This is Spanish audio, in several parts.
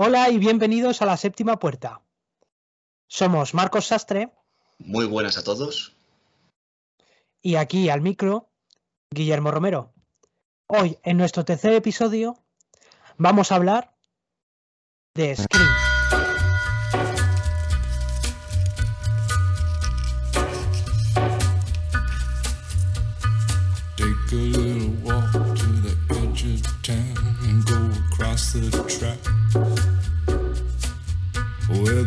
Hola y bienvenidos a la séptima puerta. Somos Marcos Sastre. Muy buenas a todos. Y aquí al micro, Guillermo Romero. Hoy, en nuestro tercer episodio, vamos a hablar de Scream.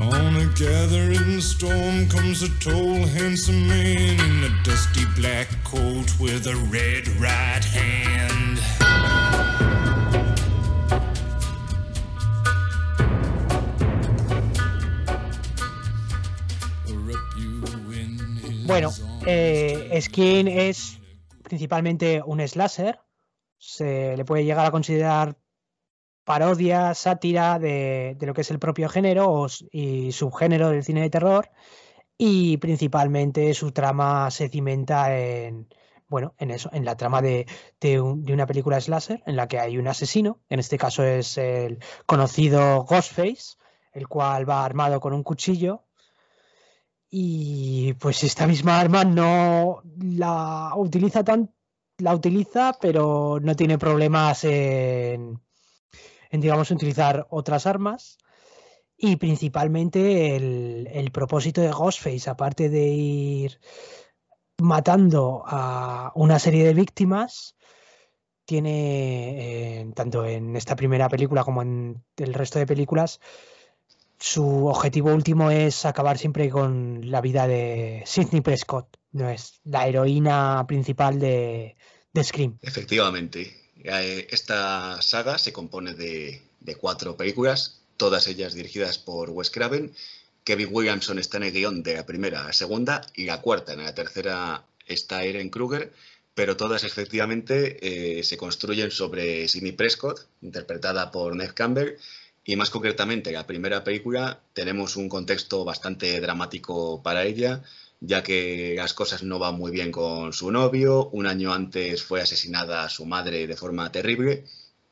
On a gathering storm comes a tall, handsome man in a dusty black coat with a red right hand. Bueno, eh, Skin es principalmente un slasher. Se le puede llegar a considerar parodia, sátira de, lo que es el propio género y subgénero del cine de terror. Y principalmente su trama se cimenta en, bueno, en eso, en la trama de, de, un, de, una película slasher en la que hay un asesino, en este caso es el conocido Ghostface, el cual va armado con un cuchillo y pues esta misma arma no la utiliza tan la utiliza pero no tiene problemas en, en digamos utilizar otras armas y principalmente el, propósito de Ghostface aparte de ir matando a una serie de víctimas tiene eh, tanto en esta primera película como en el resto de películas su objetivo último es acabar siempre con la vida de Sidney Prescott, no es la heroína principal de Scream. Efectivamente, esta saga se compone de, cuatro películas, todas ellas dirigidas por Wes Craven. Kevin Williamson está en el guion de la primera, la segunda y la cuarta. En la tercera está Erin Kruger, pero todas efectivamente eh, se construyen sobre Sidney Prescott, interpretada por Ned Campbell, y más concretamente, la primera película tenemos un contexto bastante dramático para ella, ya que las cosas no van muy bien con su novio. Un año antes fue asesinada su madre de forma terrible.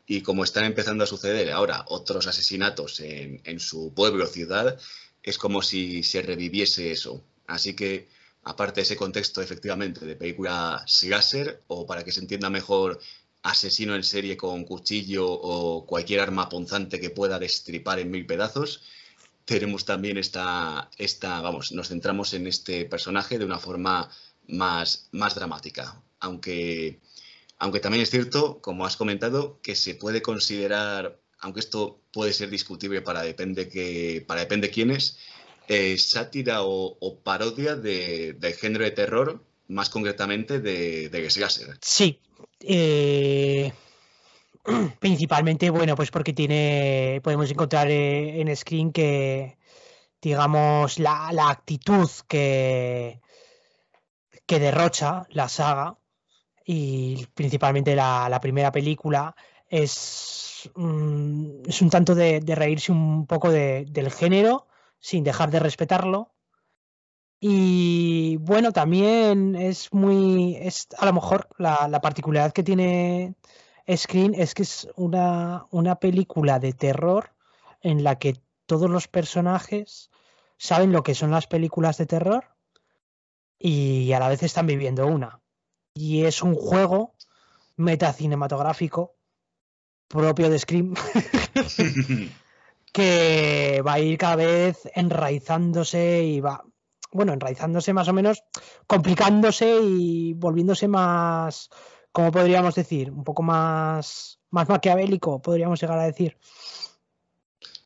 Y como están empezando a suceder ahora otros asesinatos en, en su pueblo o ciudad, es como si se reviviese eso. Así que, aparte de ese contexto efectivamente de película slasher, o para que se entienda mejor asesino en serie con cuchillo o cualquier arma punzante que pueda destripar en mil pedazos. Tenemos también esta, esta, vamos, nos centramos en este personaje de una forma más, más dramática, aunque, aunque también es cierto, como has comentado, que se puede considerar, aunque esto puede ser discutible para depende que, para depende quiénes, eh, sátira o, parodia de, del género de terror, más concretamente de, de slasher. Sí, eh, principalmente, bueno, pues porque tiene, podemos encontrar eh, en Screen que, digamos, la, la actitud que, que, derrocha la saga y principalmente la, primera película es, mm, es un tanto de, reírse un poco de, del género sin dejar de respetarlo. Y bueno, también es muy, es a lo mejor la particularidad que tiene Screen es que es una, una película de terror en la que todos los personajes saben lo que son las películas de terror y a la vez están viviendo una. Y es un juego metacinematográfico propio de Scream que va a ir cada vez enraizándose y va, bueno, enraizándose más o menos, complicándose y volviéndose más, ¿cómo podríamos decir? Un poco más, más maquiavélico, podríamos llegar a decir.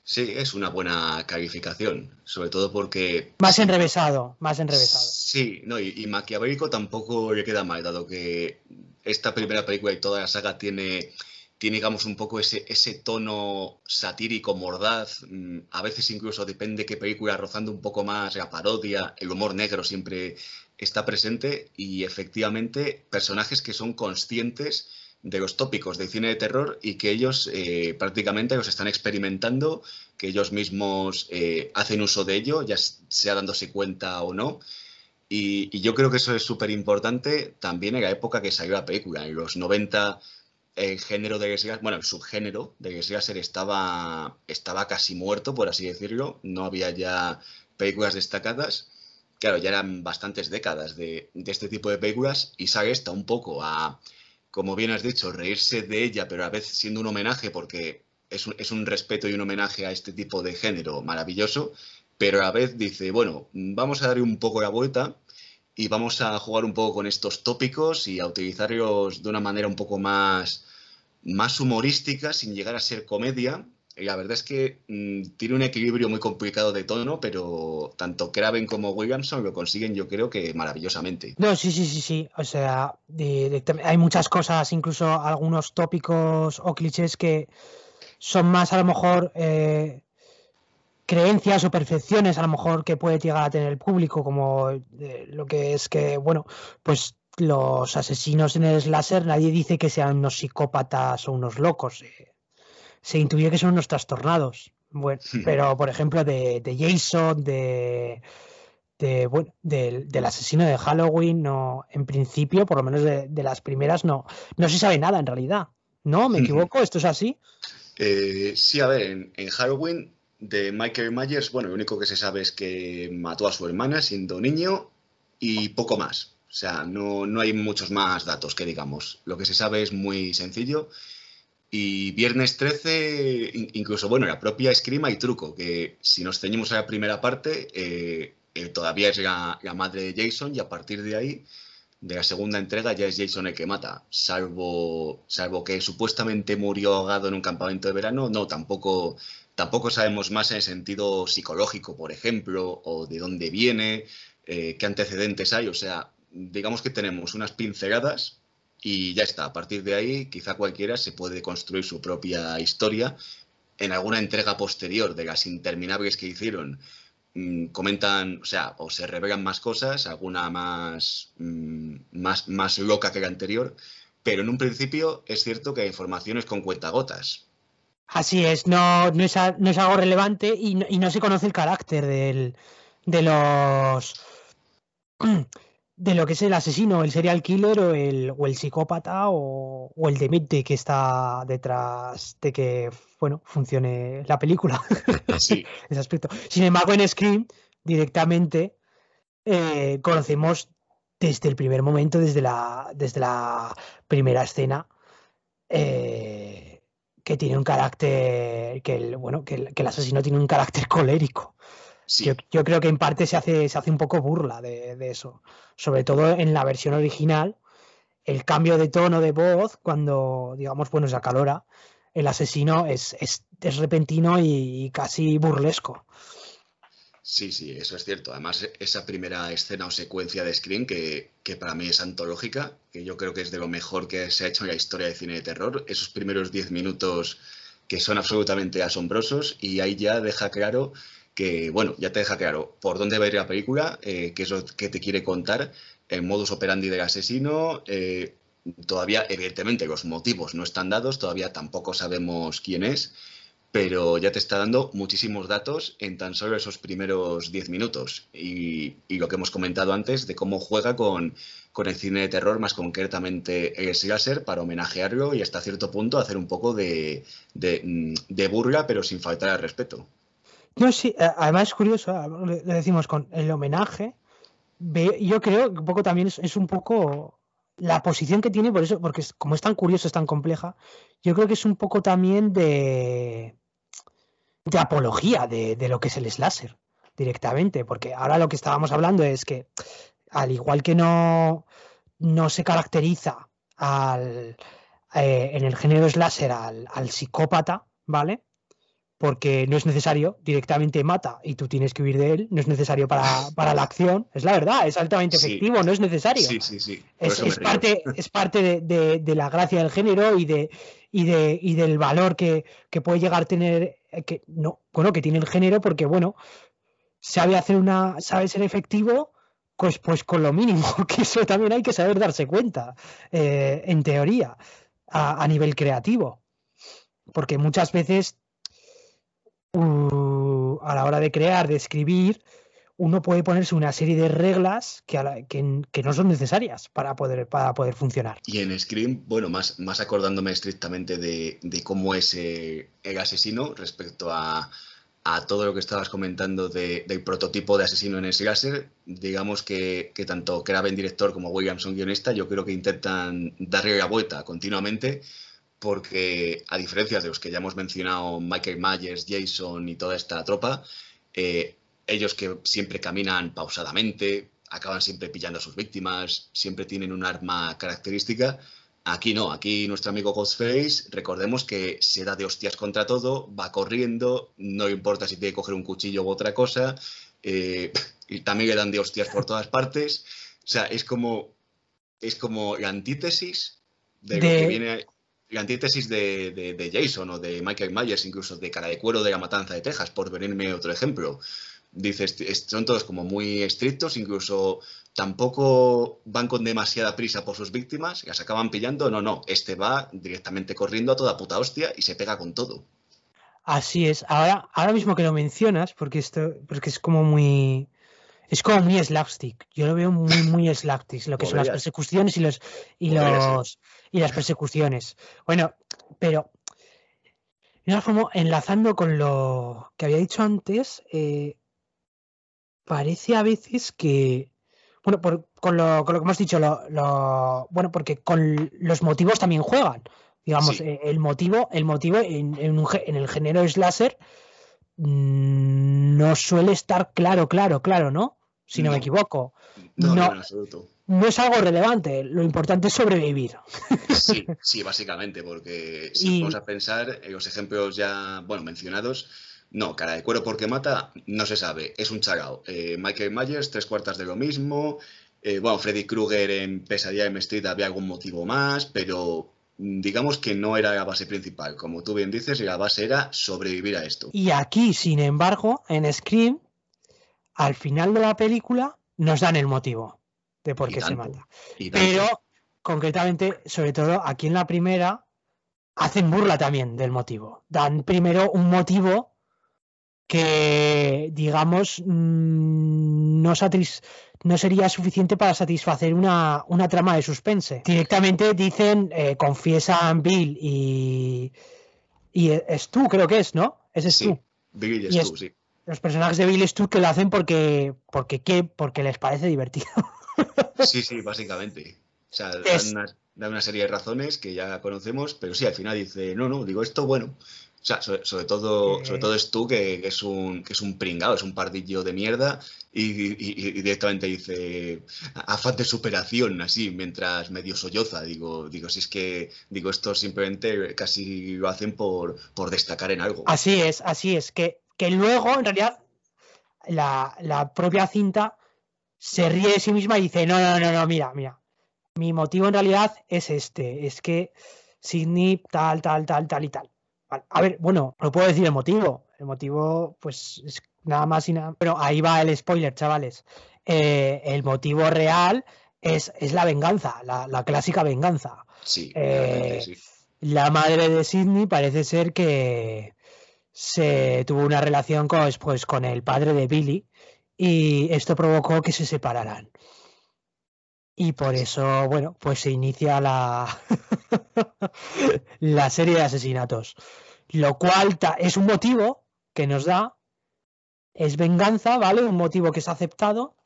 Sí, es una buena calificación, sobre todo porque... Más enrevesado, más enrevesado. Sí, no, y, y maquiavélico tampoco le queda mal, dado que esta primera película y toda la saga tiene tiene, digamos, un poco ese, ese tono satírico, mordaz, mm, a veces incluso depende qué película, rozando un poco más la parodia, el humor negro siempre está presente y efectivamente personajes que son conscientes de los tópicos del cine de terror y que ellos eh, prácticamente los están experimentando, que ellos mismos eh, hacen uso de ello, ya sea dándose cuenta o no. Y, yo creo que eso es súper importante también en la época que salió la película, en los 90 el género de bueno, el subgénero de Slasher estaba, estaba casi muerto, por así decirlo, no había ya películas destacadas. Claro, ya eran bastantes décadas de, este tipo de películas y sale esta un poco a, como bien has dicho, reírse de ella, pero a veces siendo un homenaje porque es un, es un respeto y un homenaje a este tipo de género maravilloso, pero a la vez dice, bueno, vamos a darle un poco la vuelta y vamos a jugar un poco con estos tópicos y a utilizarlos de una manera un poco más, más humorística, sin llegar a ser comedia. La verdad es que mm, tiene un equilibrio muy complicado de tono, pero tanto Craven como Williamson lo consiguen, yo creo que maravillosamente. No, sí, sí, sí, sí. O sea, hay muchas cosas, incluso algunos tópicos o clichés que son más a lo mejor eh, creencias o percepciones a lo mejor que puede llegar a tener el público, como eh, lo que es que, bueno, pues los asesinos en el slasher nadie dice que sean unos psicópatas o unos locos. Eh, se intuye que son unos trastornados. Bueno, pero por ejemplo de, Jason, de, de bueno, del, asesino de Halloween, no, en principio, por lo menos de, las primeras, no, no se sabe nada en realidad. ¿No? ¿Me equivoco? ¿Esto es así? Eh, sí, a ver, en Halloween de Michael Myers, bueno, lo único que se sabe es que mató a su hermana siendo niño y poco más. O sea, no, no hay muchos más datos que digamos. Lo que se sabe es muy sencillo. Y viernes 13, incluso, bueno, la propia escrima y truco, que si nos ceñimos a la primera parte, eh, eh, todavía es la, la, madre de Jason y a partir de ahí, de la segunda entrega, ya es Jason el que mata, salvo, salvo que supuestamente murió ahogado en un campamento de verano, no, tampoco Tampoco sabemos más en el sentido psicológico, por ejemplo, o de dónde viene, eh, qué antecedentes hay. O sea, digamos que tenemos unas pinceladas y ya está. A partir de ahí, quizá cualquiera se puede construir su propia historia. En alguna entrega posterior de las interminables que hicieron, mm, comentan, o sea, o se revelan más cosas, alguna más, mm, más, más loca que la anterior, pero en un principio es cierto que la información es con cuentagotas. Así es, no, no, es, algo relevante y no, se conoce el carácter del, de los de lo que es el asesino, el serial killer o el, o el psicópata o, el demente que está detrás de que bueno funcione la película. Sí. Ese aspecto. Sin embargo, en Scream directamente eh, conocemos desde el primer momento, desde la, desde la primera escena, eh, que tiene un carácter, que el, bueno, que el, asesino tiene un carácter colérico. Yo, creo que en parte se hace, se hace un poco burla de, eso. Sobre todo en la versión original, el cambio de tono de voz, cuando, digamos, bueno, se acalora, el asesino es, es, es repentino y casi burlesco. Sí, sí, eso es cierto. Además, esa primera escena o secuencia de Scream, que, que, para mí es antológica, que yo creo que es de lo mejor que se ha hecho en la historia de cine de terror, esos primeros diez minutos que son absolutamente asombrosos y ahí ya deja claro que, bueno, ya te deja claro por dónde va a ir la película, eh, qué es lo que te quiere contar, el modus operandi del asesino. Eh, todavía, evidentemente, los motivos no están dados, todavía tampoco sabemos quién es pero ya te está dando muchísimos datos en tan solo esos primeros 10 minutos. Y, lo que hemos comentado antes de cómo juega con, el cine de terror, más concretamente el slasher, para homenajearlo y hasta cierto punto hacer un poco de, de, burla, pero sin faltar al respeto. No, sí, además es curioso, le decimos con el homenaje, yo creo que un poco también es, un poco la posición que tiene, por eso, porque como es tan curioso, es tan compleja, yo creo que es un poco también de, de apología de, lo que es el slasher directamente, porque ahora lo que estábamos hablando es que al igual que no, no se caracteriza al, eh, en el género slasher al, psicópata, ¿vale? Porque no es necesario, directamente mata y tú tienes que huir de él, no es necesario para, para la acción, es la verdad, es altamente Sí. efectivo, no es necesario. Sí, sí, sí. Es, parte, es parte de, de- de la gracia del género y de y de y del valor que, que puede llegar a tener eh, que no bueno que tiene el género porque bueno sabe hacer una sabe ser efectivo pues pues con lo mínimo que eso también hay que saber darse cuenta eh, en teoría a, a nivel creativo porque muchas veces a la hora de crear de escribir uno puede ponerse una serie de reglas que, no son necesarias para poder, para poder funcionar. Y en Scream, bueno, más, acordándome estrictamente de, cómo es eh, el asesino respecto a, todo lo que estabas comentando de- del prototipo de asesino en Slasher, digamos que, que tanto Craven director como Williamson guionista, yo creo que intentan darle la vuelta continuamente, porque a diferencia de los que ya hemos mencionado, Michael Myers, Jason y toda esta tropa, eh, ellos que siempre caminan pausadamente, acaban siempre pillando a sus víctimas, siempre tienen un arma característica. Aquí no, aquí nuestro amigo Ghostface, recordemos que se da de hostias contra todo, va corriendo, no importa si tiene que coger un cuchillo u otra cosa, eh, y también le dan de hostias por todas partes. O sea, es como, es como la antítesis de, lo De- que viene, la antítesis de, de- Jason o de Michael Myers, incluso de Cara de Cuero de la Matanza de Texas, por venirme otro ejemplo. Dices, son todos como muy estrictos, incluso tampoco van con demasiada prisa por sus víctimas, las acaban pillando. No, no, este va directamente corriendo a toda puta hostia y se pega con todo. Así es. Ahora, ahora mismo que lo mencionas, porque esto, porque es como muy. Es como muy slapstick. Yo lo veo muy, muy slapstick, lo que son las persecuciones y los y los y las persecuciones. Bueno, pero de una forma, enlazando con lo que había dicho antes, eh, parece a veces que. Bueno, por- con, lo, con lo que hemos dicho, lo, lo- bueno, porque con los motivos también juegan. Digamos, Sí. eh, el motivo, el motivo en, en un gé- en el género slasher no suele estar claro, claro, claro, ¿no? Si no, me equivoco. No, no, en absoluto. No es algo relevante, lo importante es sobrevivir. Sí, sí, básicamente, porque si Y- vamos a pensar en los ejemplos ya, bueno, mencionados, no, cara de cuero porque mata, no se sabe, es un chagao. Eh, Michael Myers, tres cuartas de lo mismo. Eh, bueno, Freddy Krueger en Pesadilla en Street había algún motivo más, pero mm, digamos que no era la base principal. Como tú bien dices, la base era sobrevivir a esto. Y aquí, sin embargo, en Scream, al final de la película, nos dan el motivo de por qué se mata. Pero, concretamente, sobre todo aquí en la primera, hacen burla también del motivo. Dan primero un motivo que, digamos, mm, no, satis- no sería suficiente para satisfacer una, una trama de suspense. Directamente dicen, eh, confiesan Bill y, y es tú, creo que es, ¿no? Ese es Sí, tú. Billy y es- Stu, sí. Los personajes de Bill y Stu que lo hacen porque, porque, ¿qué? porque les parece divertido. Sí, sí, básicamente. O sea, Es- dan una, dan una serie de razones que ya conocemos, pero sí, al final dice, no, no, digo esto, bueno. O sea, sobre, sobre todo, Eh. sobre todo es tú que, que es un, que es un pringado, es un pardillo de mierda, y, y- y- y directamente dice, afán de superación, así, mientras medio solloza. Digo, digo, si es que, digo, esto simplemente casi lo hacen por, por destacar en algo. Así es, así es. Que, que luego, en realidad, la, la propia cinta se ríe de sí misma y dice, no, no, no, no, mira, mira. Mi motivo en realidad es este, es que Sidney tal, tal, tal, tal y tal. A ver, bueno, no puedo decir el motivo. El motivo, pues, es nada más y nada. Pero ahí va el spoiler, chavales. Eh, el motivo real es, es la venganza, la, la clásica venganza. Sí, eh, sí. La madre de Sidney parece ser que se tuvo una relación con, pues, con el padre de Billy y esto provocó que se separaran. Y por eso, bueno, pues se inicia la, la serie de asesinatos. Lo cual es un motivo que nos da, es venganza, ¿vale? Un motivo que es aceptado,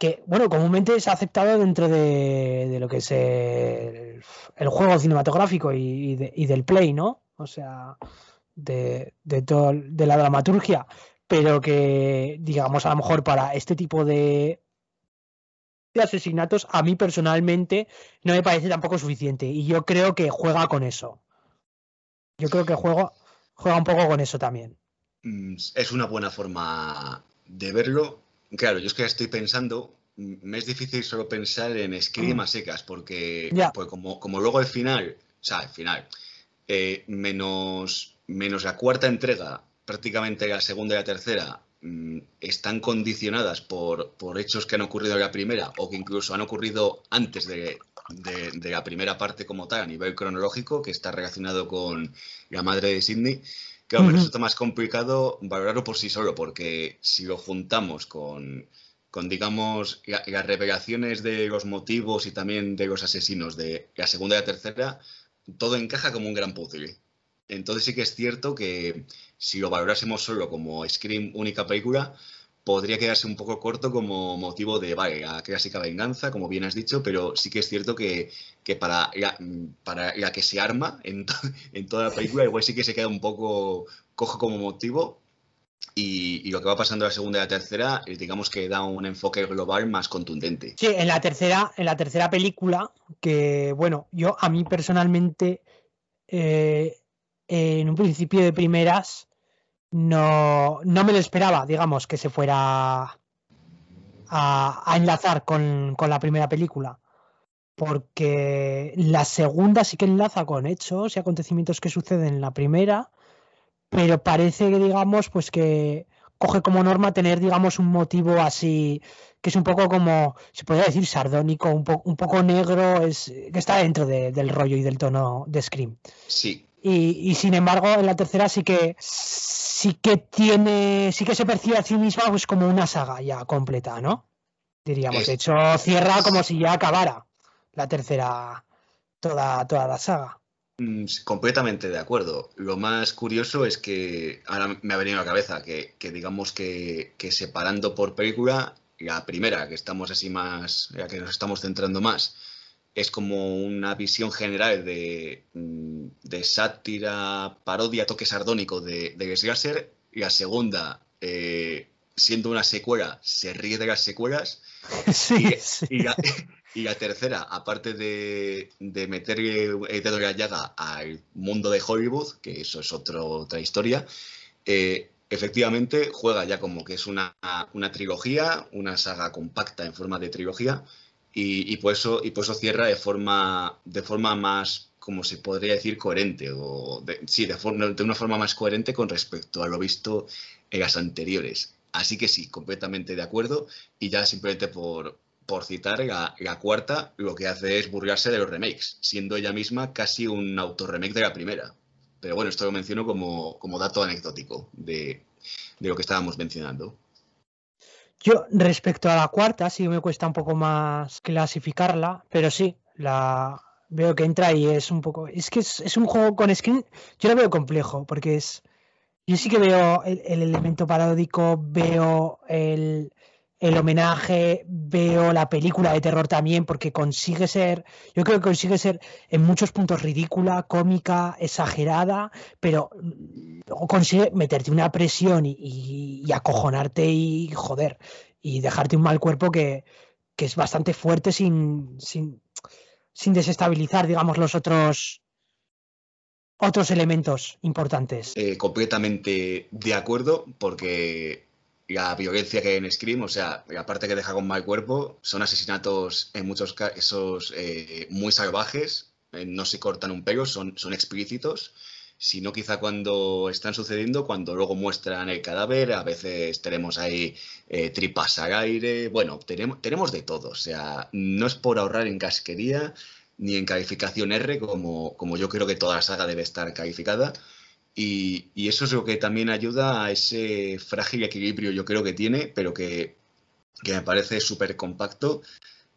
que, bueno, comúnmente es aceptado dentro de, de lo que es el, juego cinematográfico y, y de- y del play, ¿no? O sea, de, de, todo, de la dramaturgia, pero que, digamos, a lo mejor para este tipo de, de asesinatos, a mí personalmente no me parece tampoco suficiente. Y yo creo que juega con eso. Yo creo que juega, juega un poco con eso también. Mm, Es una buena forma de verlo. Claro, yo es que estoy pensando, mm, me es difícil solo pensar en Scream a secas, porque pues como, como luego el final, o sea, el final, eh, menos, menos la cuarta entrega, prácticamente la segunda y la tercera, mm, están condicionadas por, por hechos que han ocurrido en la primera o que incluso han ocurrido antes de, de- de la primera parte como tal, a nivel cronológico, que está relacionado con la madre de Sidney. Claro, me Ujú. resulta más complicado valorarlo por sí solo, porque si lo juntamos con, con digamos, la- las revelaciones de los motivos y también de los asesinos de la segunda y la tercera, todo encaja como un gran puzzle. Entonces sí que es cierto que si lo valorásemos solo como Scream única película, podría quedarse un poco corto como motivo de, vale, la clásica venganza, como bien has dicho, pero sí que es cierto que, que para, la, para la que se arma en, to- en toda la película, igual sí que se queda un poco cojo como motivo. Y, y lo que va pasando en la segunda y la tercera, eh, digamos que da un enfoque global más contundente. Sí, en la tercera, en la tercera película, que bueno, yo a mí personalmente, eh, en un principio de primeras, no, no me lo esperaba, digamos, que se fuera a, enlazar con, la primera película. Porque la segunda sí que enlaza con hechos y acontecimientos que suceden en la primera, pero parece que, digamos, pues que coge como norma tener, digamos, un motivo así, que es un poco como, se podría decir, sardónico, un, un poco negro, es, que está dentro de- del rollo y del tono de Scream. Sí, Y, y sin embargo, en la tercera sí que sí que tiene, sí que se percibe a sí misma pues como una saga ya completa, ¿no? Diríamos. De hecho, cierra como si ya acabara la tercera, toda, toda la saga. Mm, Completamente de acuerdo. Lo más curioso es que ahora me ha venido a la cabeza que, que digamos que, que separando por película, la primera, que estamos así más, la que nos estamos centrando más, es como una visión general de, mm, de sátira, parodia, toque sardónico de, de. Y la segunda, eh, siendo una secuela, se ríe de las secuelas. Sí, Y, sí. y la, y la tercera, aparte de, de meterle el dedo en la llaga al mundo de Hollywood, que eso es otro- otra historia, eh, efectivamente juega ya como que es una, una trilogía, una saga compacta en forma de trilogía, y, y por eso, y eso cierra de forma, de forma más, como se podría decir, coherente, o de- sí, de, forma, de una forma más coherente con respecto a lo visto en las anteriores. Así que sí, completamente de acuerdo. Y ya simplemente por, por citar, la, la cuarta lo que hace es burlarse de los remakes, siendo ella misma casi un autorremake de la primera. Pero bueno, esto lo menciono como, como dato anecdótico de, de lo que estábamos mencionando. Yo, respecto a la cuarta, sí me cuesta un poco más clasificarla, pero sí, la veo que entra y es un poco. Es que es, es un juego con skin. Yo lo veo complejo, porque es. Yo sí que veo el, el elemento paródico, veo el, el homenaje, veo la película de terror también, porque consigue ser. Yo creo que consigue ser en muchos puntos ridícula, cómica, exagerada, pero mm, consigue meterte una presión y, acojonarte y joder, y dejarte un mal cuerpo que, que es bastante fuerte sin, sin, sin desestabilizar, digamos, los otros otros elementos importantes. Eh, completamente de acuerdo, porque la violencia que hay en Scream, o sea, la parte que deja con mal cuerpo, son asesinatos en muchos casos eh, muy salvajes, eh, no se cortan un pelo, son, son explícitos, sino quizá cuando están sucediendo, cuando luego muestran el cadáver, a veces tenemos ahí eh, tripas al aire, bueno, tenemos, tenemos de todo, o sea, no es por ahorrar en casquería ni en calificación R, como, como yo creo que toda la saga debe estar calificada. Y, eso es lo que también ayuda a ese frágil equilibrio, yo creo que tiene, pero que, que me parece súper compacto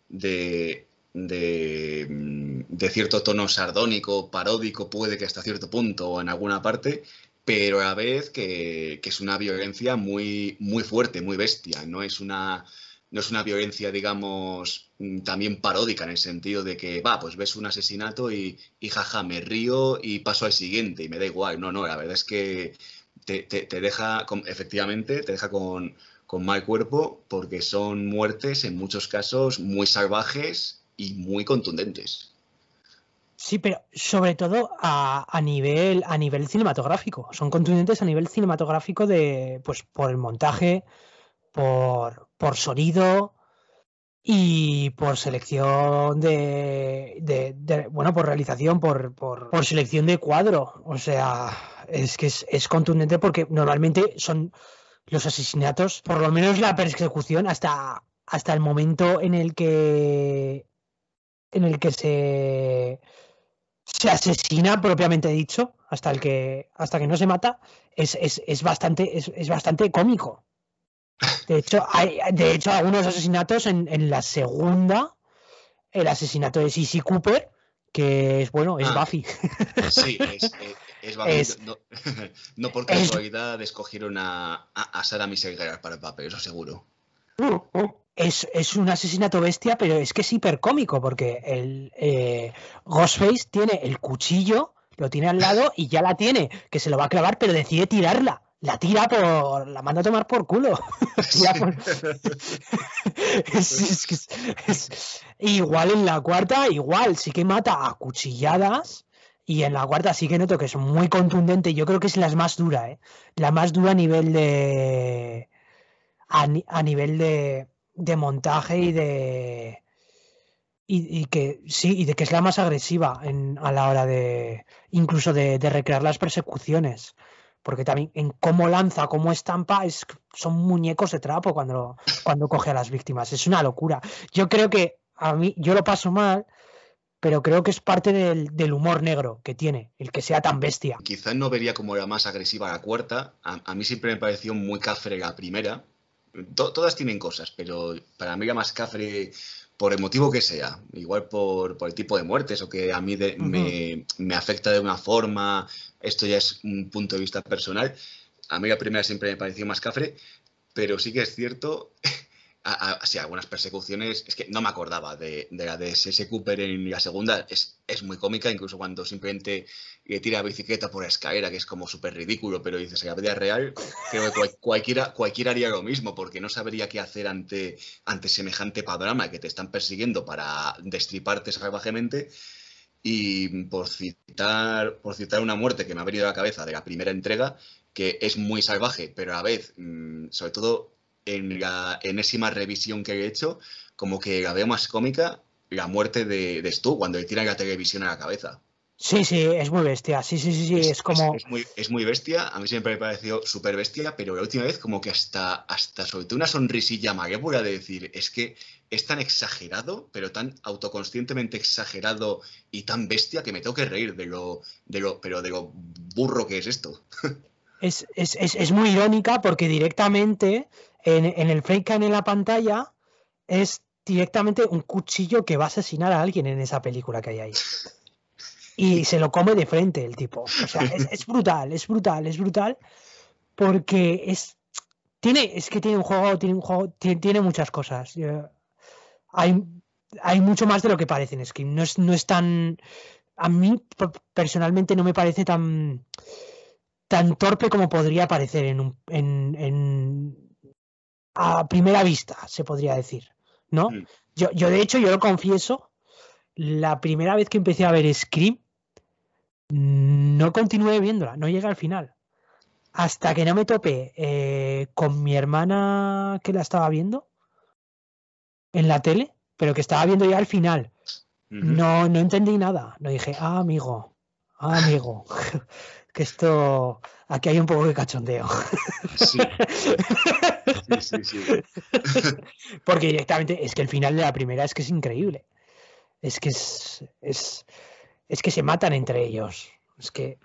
de, de, mm, de cierto tono sardónico, paródico, puede que hasta cierto punto o en alguna parte, pero a la vez que, que es una violencia muy, muy fuerte, muy bestia. No es una, no es una violencia, digamos, mm, también paródica en el sentido de que, va, pues ves un asesinato y, y jaja, me río y paso al siguiente y me da igual. No, no, la verdad es que te, te- deja, efectivamente, te deja con, con mal cuerpo porque son muertes en muchos casos muy salvajes y muy contundentes. Sí, pero sobre todo a, a, nivel, a nivel cinematográfico. Son contundentes a nivel cinematográfico de, pues, por el montaje, por, por sonido y por selección de, bueno, por realización, por, por, por, selección de cuadro. O sea, es que es, es contundente porque normalmente son los asesinatos, por lo menos la persecución hasta, hasta el momento en el que en el que se se asesina propiamente dicho hasta el que hasta que no se mata es, es, es bastante es, es, bastante cómico de hecho hay de hecho algunos asesinatos en, en la segunda el asesinato de Sissy Cooper que es bueno es ah, Buffy. Sí es, es, Buffy. Es, no, no por casualidad escogieron a, a, a Sarah Michelle Gellar para el papel eso seguro. Es, es, un asesinato bestia, pero es que es hipercómico, porque el eh, Ghostface tiene el cuchillo, lo tiene al lado y ya la tiene, que se lo va a clavar, pero decide tirarla. La tira por. la manda a tomar por culo. por... es, es, igual en la cuarta, igual, sí que mata a cuchilladas. Y en la cuarta sí que noto que es muy contundente. Yo creo que es la más dura, ¿eh? La más dura a nivel de a, a nivel de, de, montaje y de. Y, y, que sí, y de que es la más agresiva en, a la hora de. incluso de, de, recrear las persecuciones. Porque también en cómo lanza, cómo estampa, es, son muñecos de trapo cuando, cuando coge a las víctimas. Es una locura. Yo creo que a mí, yo lo paso mal, pero creo que es parte del, del, humor negro que tiene, el que sea tan bestia. Quizás no vería como la más agresiva la cuarta. A, mí siempre me pareció muy cafre la primera to todas tienen cosas, pero para mí la más cafre, por el motivo que sea, igual por, por el tipo de muertes o que a mí de, uh -huh. me, me, afecta de una forma, esto ya es un punto de vista personal, a mí la primera siempre me pareció más cafre, pero sí que es cierto a, a, sí, algunas persecuciones, es que no me acordaba de, de la de S.S. Cooper en la segunda, es, es, muy cómica, incluso cuando simplemente le tira la bicicleta por la escalera, que es como súper ridículo, pero dices, en la vida real, creo que cual, cualquiera, cualquiera haría lo mismo, porque no sabría qué hacer ante, ante semejante panorama que te están persiguiendo para destriparte salvajemente. Y por citar, por citar una muerte que me ha venido a la cabeza de la primera entrega, que es muy salvaje, pero a la vez, mmm, sobre todo en la enésima revisión que he hecho, como que la veo más cómica la muerte de, de Stu cuando le tiran la televisión a la cabeza. Sí, sí, es muy bestia. Sí, sí, sí, sí. Es, es como. Es, es, muy, es, muy, bestia. A mí siempre me pareció súper bestia, pero la última vez, como que hasta, hasta solté una sonrisilla malévola de decir, es que es tan exagerado, pero tan autoconscientemente exagerado y tan bestia que me tengo que reír de lo, de lo, pero de lo burro que es esto. Es, es, es, es muy irónica porque directamente en, en el fake en la pantalla es directamente un cuchillo que va a asesinar a alguien en esa película que hay ahí. Y se lo come de frente el tipo. O sea, es, es brutal, es brutal, es brutal. Porque es. Tiene, es que tiene un juego, tiene un juego, tiene, tiene muchas cosas. Hay, hay mucho más de lo que parece en Scream. No es, no es tan. A mí personalmente no me parece tan tan torpe como podría parecer en, un, en, en, a primera vista, se podría decir, ¿no? Mm. Yo, yo, de hecho, yo lo confieso, la primera vez que empecé a ver Scream, no continué viéndola, no llegué al final. Hasta que no me topé eh, con mi hermana que la estaba viendo en la tele, pero que estaba viendo ya al final. No, no entendí nada. No dije, ah, amigo, ah, amigo. que esto aquí hay un poco de cachondeo. Sí. sí, sí, sí. Porque directamente es que el final de la primera es que es increíble. Es que es, es, es que se matan entre ellos. Es que.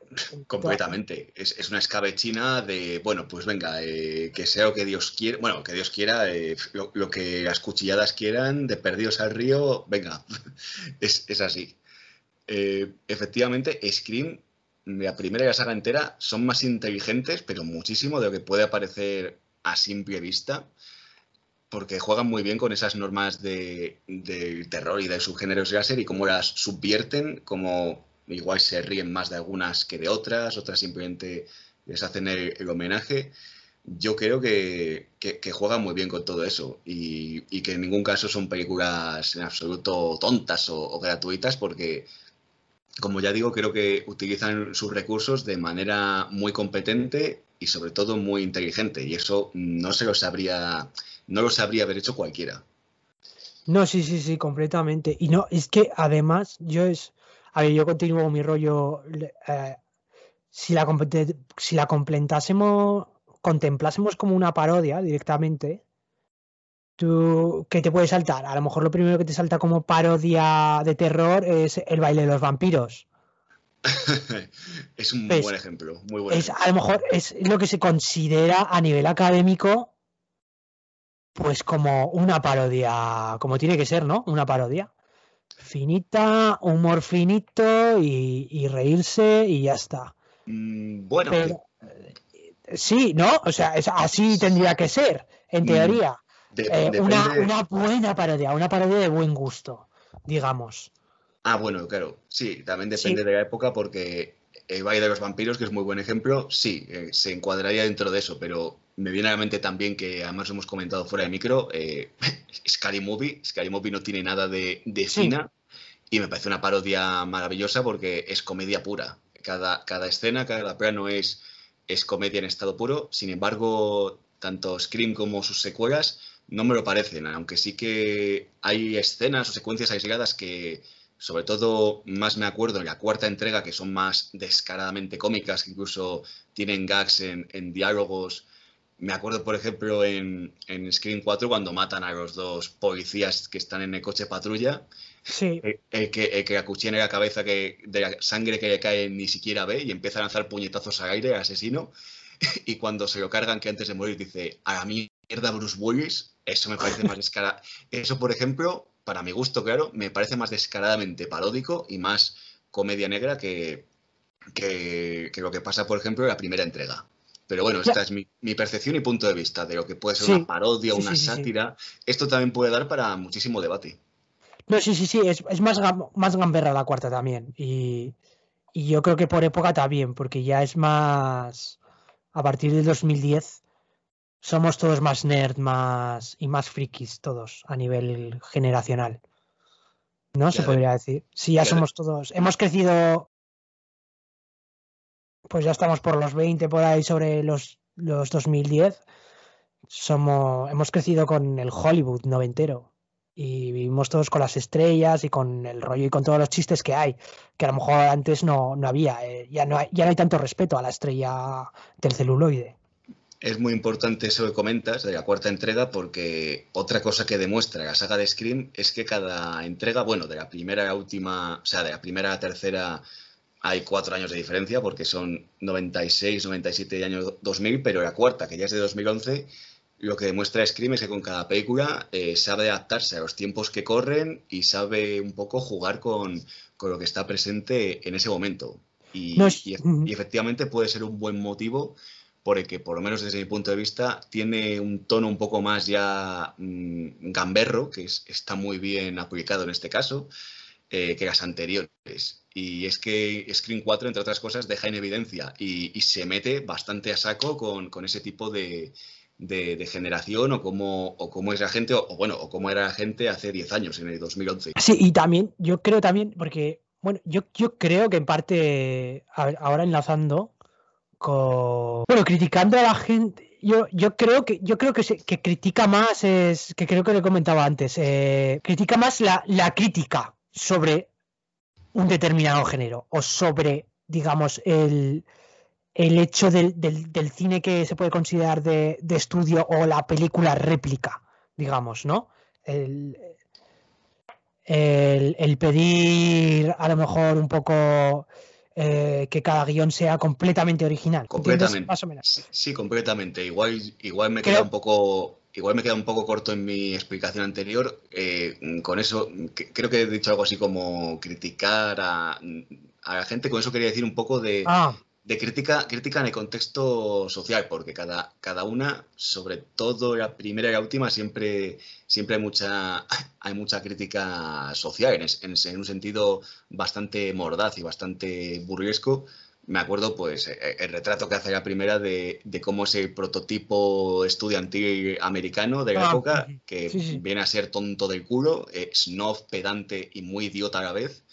Completamente. Es, es, una escabechina de, bueno, pues venga, eh, que sea lo que Dios quiera, bueno, que Dios quiera, eh, lo, lo, que las cuchilladas quieran, de perdidos al río, venga. es, es así. Eh, efectivamente, Scream la primera y la saga entera son más inteligentes, pero muchísimo de lo que puede parecer a simple vista, porque juegan muy bien con esas normas de, de terror y de subgéneros láser y cómo las subvierten, como igual se ríen más de algunas que de otras, otras simplemente les hacen el, el homenaje. Yo creo que, que, que, juegan muy bien con todo eso y, y, que en ningún caso son películas en absoluto tontas o, o gratuitas porque como ya digo, creo que utilizan sus recursos de manera muy competente y sobre todo muy inteligente. Y eso no se lo sabría, no lo sabría haber hecho cualquiera. No, sí, sí, sí, completamente. Y no, es que además yo es, a ver, yo continúo mi rollo. eh, si la si la contemplásemos como una parodia directamente, tú, ¿qué te puede saltar? A lo mejor lo primero que te salta como parodia de terror es el baile de los vampiros. es un Es- buen ejemplo, muy buen Es, ejemplo. a lo mejor es lo que se considera a nivel académico, pues como una parodia, como tiene que ser, ¿no? Una parodia. Finita, humor finito y, y reírse y ya está. Mm, Bueno, Pero, eh, sí, ¿no? O sea, es- así tendría que ser, en Mm, teoría. De- Eh, una, buena parodia, una parodia de buen gusto, digamos. Ah, bueno, claro, sí, también Sí. depende de la época porque el Valle de los Vampiros, que es muy buen ejemplo, sí, eh, se encuadraría dentro de eso, pero me viene a la mente también que además hemos comentado fuera de micro, eh, Scary Movie, Scary Movie no tiene nada de, de Sí. fina y me parece una parodia maravillosa porque es comedia pura. Cada, cada escena, cada plano es, es comedia en estado puro, sin embargo, tanto Scream como sus secuelas no me lo parecen, aunque sí que hay escenas o secuencias aisladas que, sobre todo, más me acuerdo en la cuarta entrega, que son más descaradamente cómicas, que incluso tienen gags en, en diálogos. Me acuerdo, por ejemplo, en, en Scream 4 cuando matan a los dos policías que están en el coche patrulla, Sí, el, el que, el que acuchilla en la cabeza que, de la sangre que le cae ni siquiera ve y empieza a lanzar puñetazos al aire al asesino. Y cuando se lo cargan, que antes de morir dice, a la mierda Bruce Willis, eso me parece más descarado. Eso, por ejemplo, para mi gusto, claro, me parece más descaradamente paródico y más comedia negra que, que, que lo que pasa, por ejemplo, en la primera entrega. Pero bueno, esta es mi, mi percepción y punto de vista de lo que puede ser Sí. una parodia, Sí, una sí, sátira. Esto también puede dar para muchísimo debate. No, sí, sí, sí, es, es más, más gamberra la cuarta también. Y, y yo creo que por época también, porque ya es más. A partir del 2010 somos todos más nerd más y más frikis todos a nivel generacional. ¿No? Se podría decir. Sí, ya somos todos. Hemos crecido. Pues ya estamos por los 20 por ahí sobre los, los 2010. Somos, hemos crecido con el Hollywood noventero y vivimos todos con las estrellas y con el rollo y con todos los chistes que hay, que a lo mejor antes no, no había. eh, ya, no hay, ya no hay tanto respeto a la estrella del celuloide. Es muy importante eso que comentas de la cuarta entrega porque otra cosa que demuestra la saga de Scream es que cada entrega, bueno, de la primera a la última, o sea, de la primera a la tercera hay cuatro años de diferencia porque son 96, 97 y año 2000, pero la cuarta, que ya es de 2011, lo que demuestra Scream es que con cada película eh, sabe adaptarse a los tiempos que corren y sabe un poco jugar con, con lo que está presente en ese momento. Y, No es- y- y efectivamente puede ser un buen motivo por el que, por lo menos desde mi punto de vista, tiene un tono un poco más ya mm, gamberro, que es- está muy bien aplicado en este caso, eh, que las anteriores. Y es que Screen 4, entre otras cosas, deja en evidencia y, y se mete bastante a saco con, con ese tipo de, de- de generación o cómo, o cómo es la gente, o, o bueno, o cómo era la gente hace 10 años, en el 2011. Sí, y también, yo creo también, porque, bueno, yo, yo creo que en parte, ahora enlazando bueno, criticando a la gente, yo, yo creo que, yo creo que, se- que critica más, es, que creo que le comentaba antes, eh, critica más la, la crítica sobre un determinado género o sobre, digamos, el, el hecho del, del- cine que se puede considerar de, de estudio o la película réplica, digamos, ¿no? El, el pedir a lo mejor un poco eh, que cada guion sea completamente original. Completamente. Más o menos. Sí, sí, completamente. Igual, igual me Creo- queda un poco, igual me queda un poco corto en mi explicación anterior. Eh, con eso, que- creo que he dicho algo así como criticar a, a la gente. Con eso quería decir un poco de, Ah, de crítica, crítica en el contexto social, porque cada, cada una, sobre todo la primera y la última, siempre, siempre hay mucha, hay mucha crítica social, en, en- en un sentido bastante mordaz y bastante burlesco, me acuerdo, pues, eh, el retrato que hace la primera de, cómo es el prototipo estudiantil americano de la ah, época, que viene a ser tonto del culo, eh, snob, pedante y muy idiota a la vez.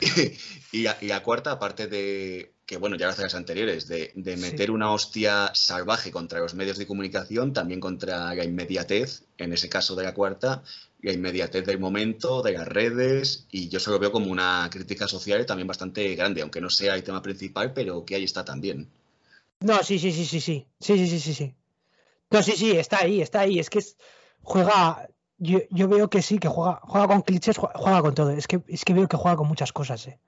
y, la, cuarta, aparte de, que bueno, ya lo hace las anteriores, de, meter una hostia salvaje contra los medios de comunicación, también contra la inmediatez, en ese caso de la cuarta, la inmediatez del momento, de las redes, y yo se lo veo como una crítica social también bastante grande, aunque no sea el tema principal, pero que ahí está también. No, sí, sí, sí, sí, sí, sí, sí, sí, sí, sí. No, sí, sí, está ahí, está ahí, es que juega, yo, veo que sí, que juega, juega con clichés, juega, con todo, es que, es que veo que juega con muchas cosas, eh.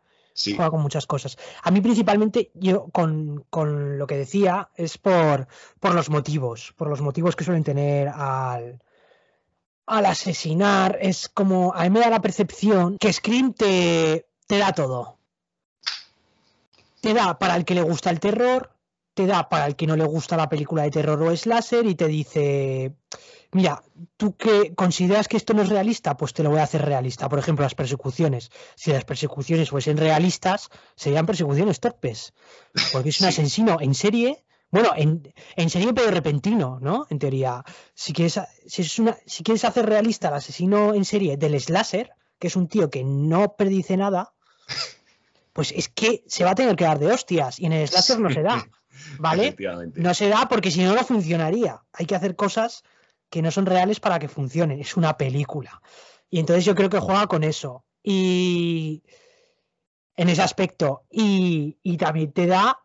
Juega con muchas cosas. A mí principalmente, yo con, con, lo que decía, es por, por los motivos, por los motivos que suelen tener al, al asesinar es como, a mí me da la percepción que Scream te, te da todo. Te da para el que le gusta el terror, te da para el que no le gusta la película de terror o slasher y te dice, mira, tú que consideras que esto no es realista, pues te lo voy a hacer realista. Por ejemplo, las persecuciones. Si las persecuciones fuesen realistas, serían persecuciones torpes. Porque es un asesino en serie bueno, en, en serio, pero repentino, ¿no? En teoría. Si quieres, si, es una, si quieres hacer realista el asesino en serie del slasher, que es un tío que no predice nada, pues es que se va a tener que dar de hostias. Y en el slasher no se da. ¿Vale? No se da porque si no, no funcionaría. Hay que hacer cosas que no son reales para que funcionen. Es una película. Y entonces yo creo que juega con eso. Y en ese aspecto. Y, y también te da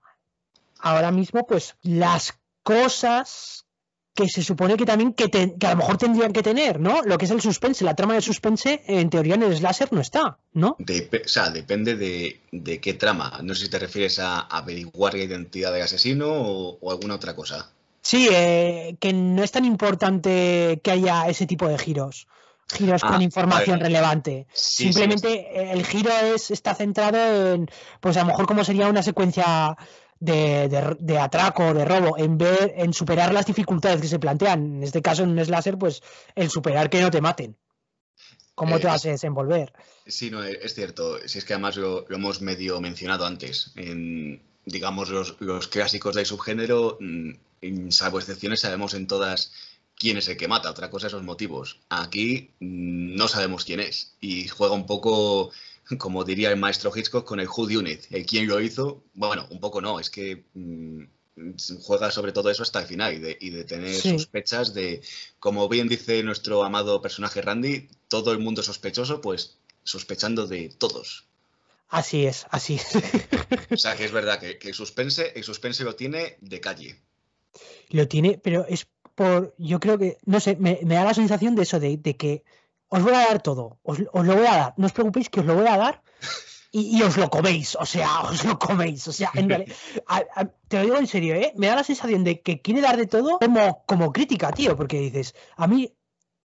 ahora mismo, pues las cosas que se supone que también que, a lo mejor tendrían que tener, ¿no? Lo que es el suspense, la trama de suspense, en teoría en el slasher no está, ¿no? o sea, depende de, qué trama. No sé si te refieres a averiguar la identidad del asesino o, alguna otra cosa. Sí, eh, que no es tan importante que haya ese tipo de giros. Giros con ah, información relevante. Simplemente el giro es, está centrado en, pues a lo mejor como sería una secuencia de, de, atraco, de robo, en ver, en superar las dificultades que se plantean. En este caso, en un slasher, pues el superar que no te maten. ¿Cómo te eh, vas a desenvolver? Sí, no, es cierto. Si es que además lo, hemos medio mencionado antes. En, digamos, los, los clásicos del subgénero, mm, salvo excepciones, sabemos en todas quién es el que mata. Otra cosa, esos motivos. Aquí mm, no sabemos quién es. Y juega un poco como diría el maestro Hitchcock, con el Who Unit, el quién lo hizo. Bueno, un poco no, es que mm, juega sobre todo eso hasta el final y de, tener sospechas de, como bien dice nuestro amado personaje Randy, todo el mundo sospechoso, pues sospechando de todos. Así es, así es. o sea que es verdad que, el, suspense, el suspense lo tiene de calle. Lo tiene, pero es por, yo creo que, no sé, me, da la sensación de eso, de que os voy a dar todo, os, lo voy a dar, no os preocupéis que os lo voy a dar y, os lo coméis, o sea, os lo coméis, o sea, te lo digo en serio, ¿eh? Me da la sensación de que quiere dar de todo como, crítica, tío, porque dices, a mí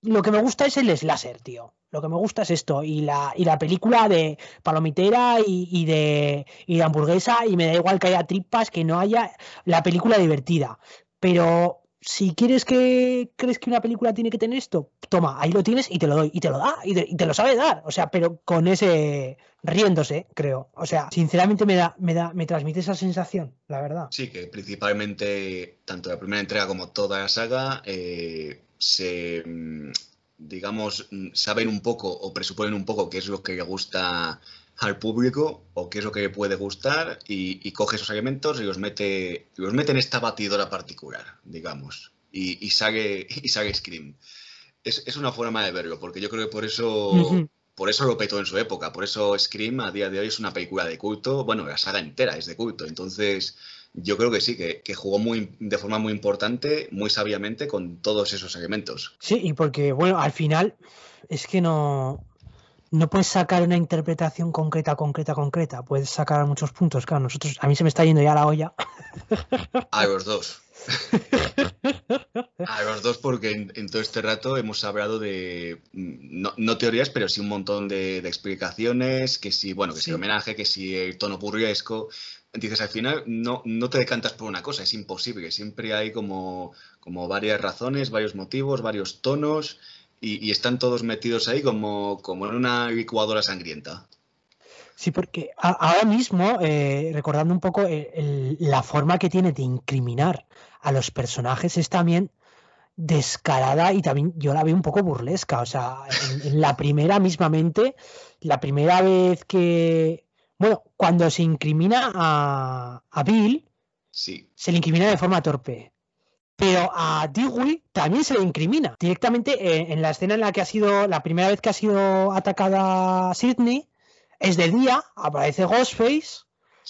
lo que me gusta es el slasher, tío. Lo que me gusta es esto. Y la, y la película de palomitera y, de, y de hamburguesa. Y me da igual que haya tripas, que no haya la película divertida. Pero si quieres que crees que una película tiene que tener esto, toma, ahí lo tienes y te lo doy, y te lo da, y te, lo sabe dar, o sea, pero con ese riéndose, creo. O sea, sinceramente me da, me da, me transmite esa sensación, la verdad. Sí, que principalmente tanto la primera entrega como toda la saga eh, se mm, digamos, mm, saben un poco o presuponen un poco qué es lo que le gusta al público o qué es lo que le puede gustar y, coge esos elementos y los mete, los mete en esta batidora particular, digamos, y, y sale, y sale Scream. Es, es, una forma de verlo, porque yo creo que por eso, por eso lo petó en su época, por eso Scream a día de hoy es una película de culto, bueno, la saga entera es de culto, entonces yo creo que sí, que, que, jugó muy, de forma muy importante, muy sabiamente con todos esos elementos. Sí, y porque, bueno, al final es que no, no puedes sacar una interpretación concreta, concreta, concreta. Puedes sacar muchos puntos. Claro, nosotros, a mí se me está yendo ya la olla. A los dos. A los dos, porque en, todo este rato hemos hablado de, no, teorías, pero sí un montón de, explicaciones, que si, bueno, que si homenaje, que si el tono burriesco. Dices, al final no, no te decantas por una cosa, es imposible. Siempre hay como, como varias razones, varios motivos, varios tonos y, están todos metidos ahí como, como en una licuadora sangrienta. Sí, porque ahora mismo, eh, recordando un poco la forma que tiene de incriminar a los personajes es también descarada y también yo la veo un poco burlesca. O sea, en, la primera mismamente, la primera vez que, bueno, cuando se incrimina a, Bill, sí. se le incrimina de forma torpe. Pero a Dewey también se le incrimina. Directamente eh, en la escena en la que ha sido, la primera vez que ha sido atacada Sidney, es de día, aparece Ghostface,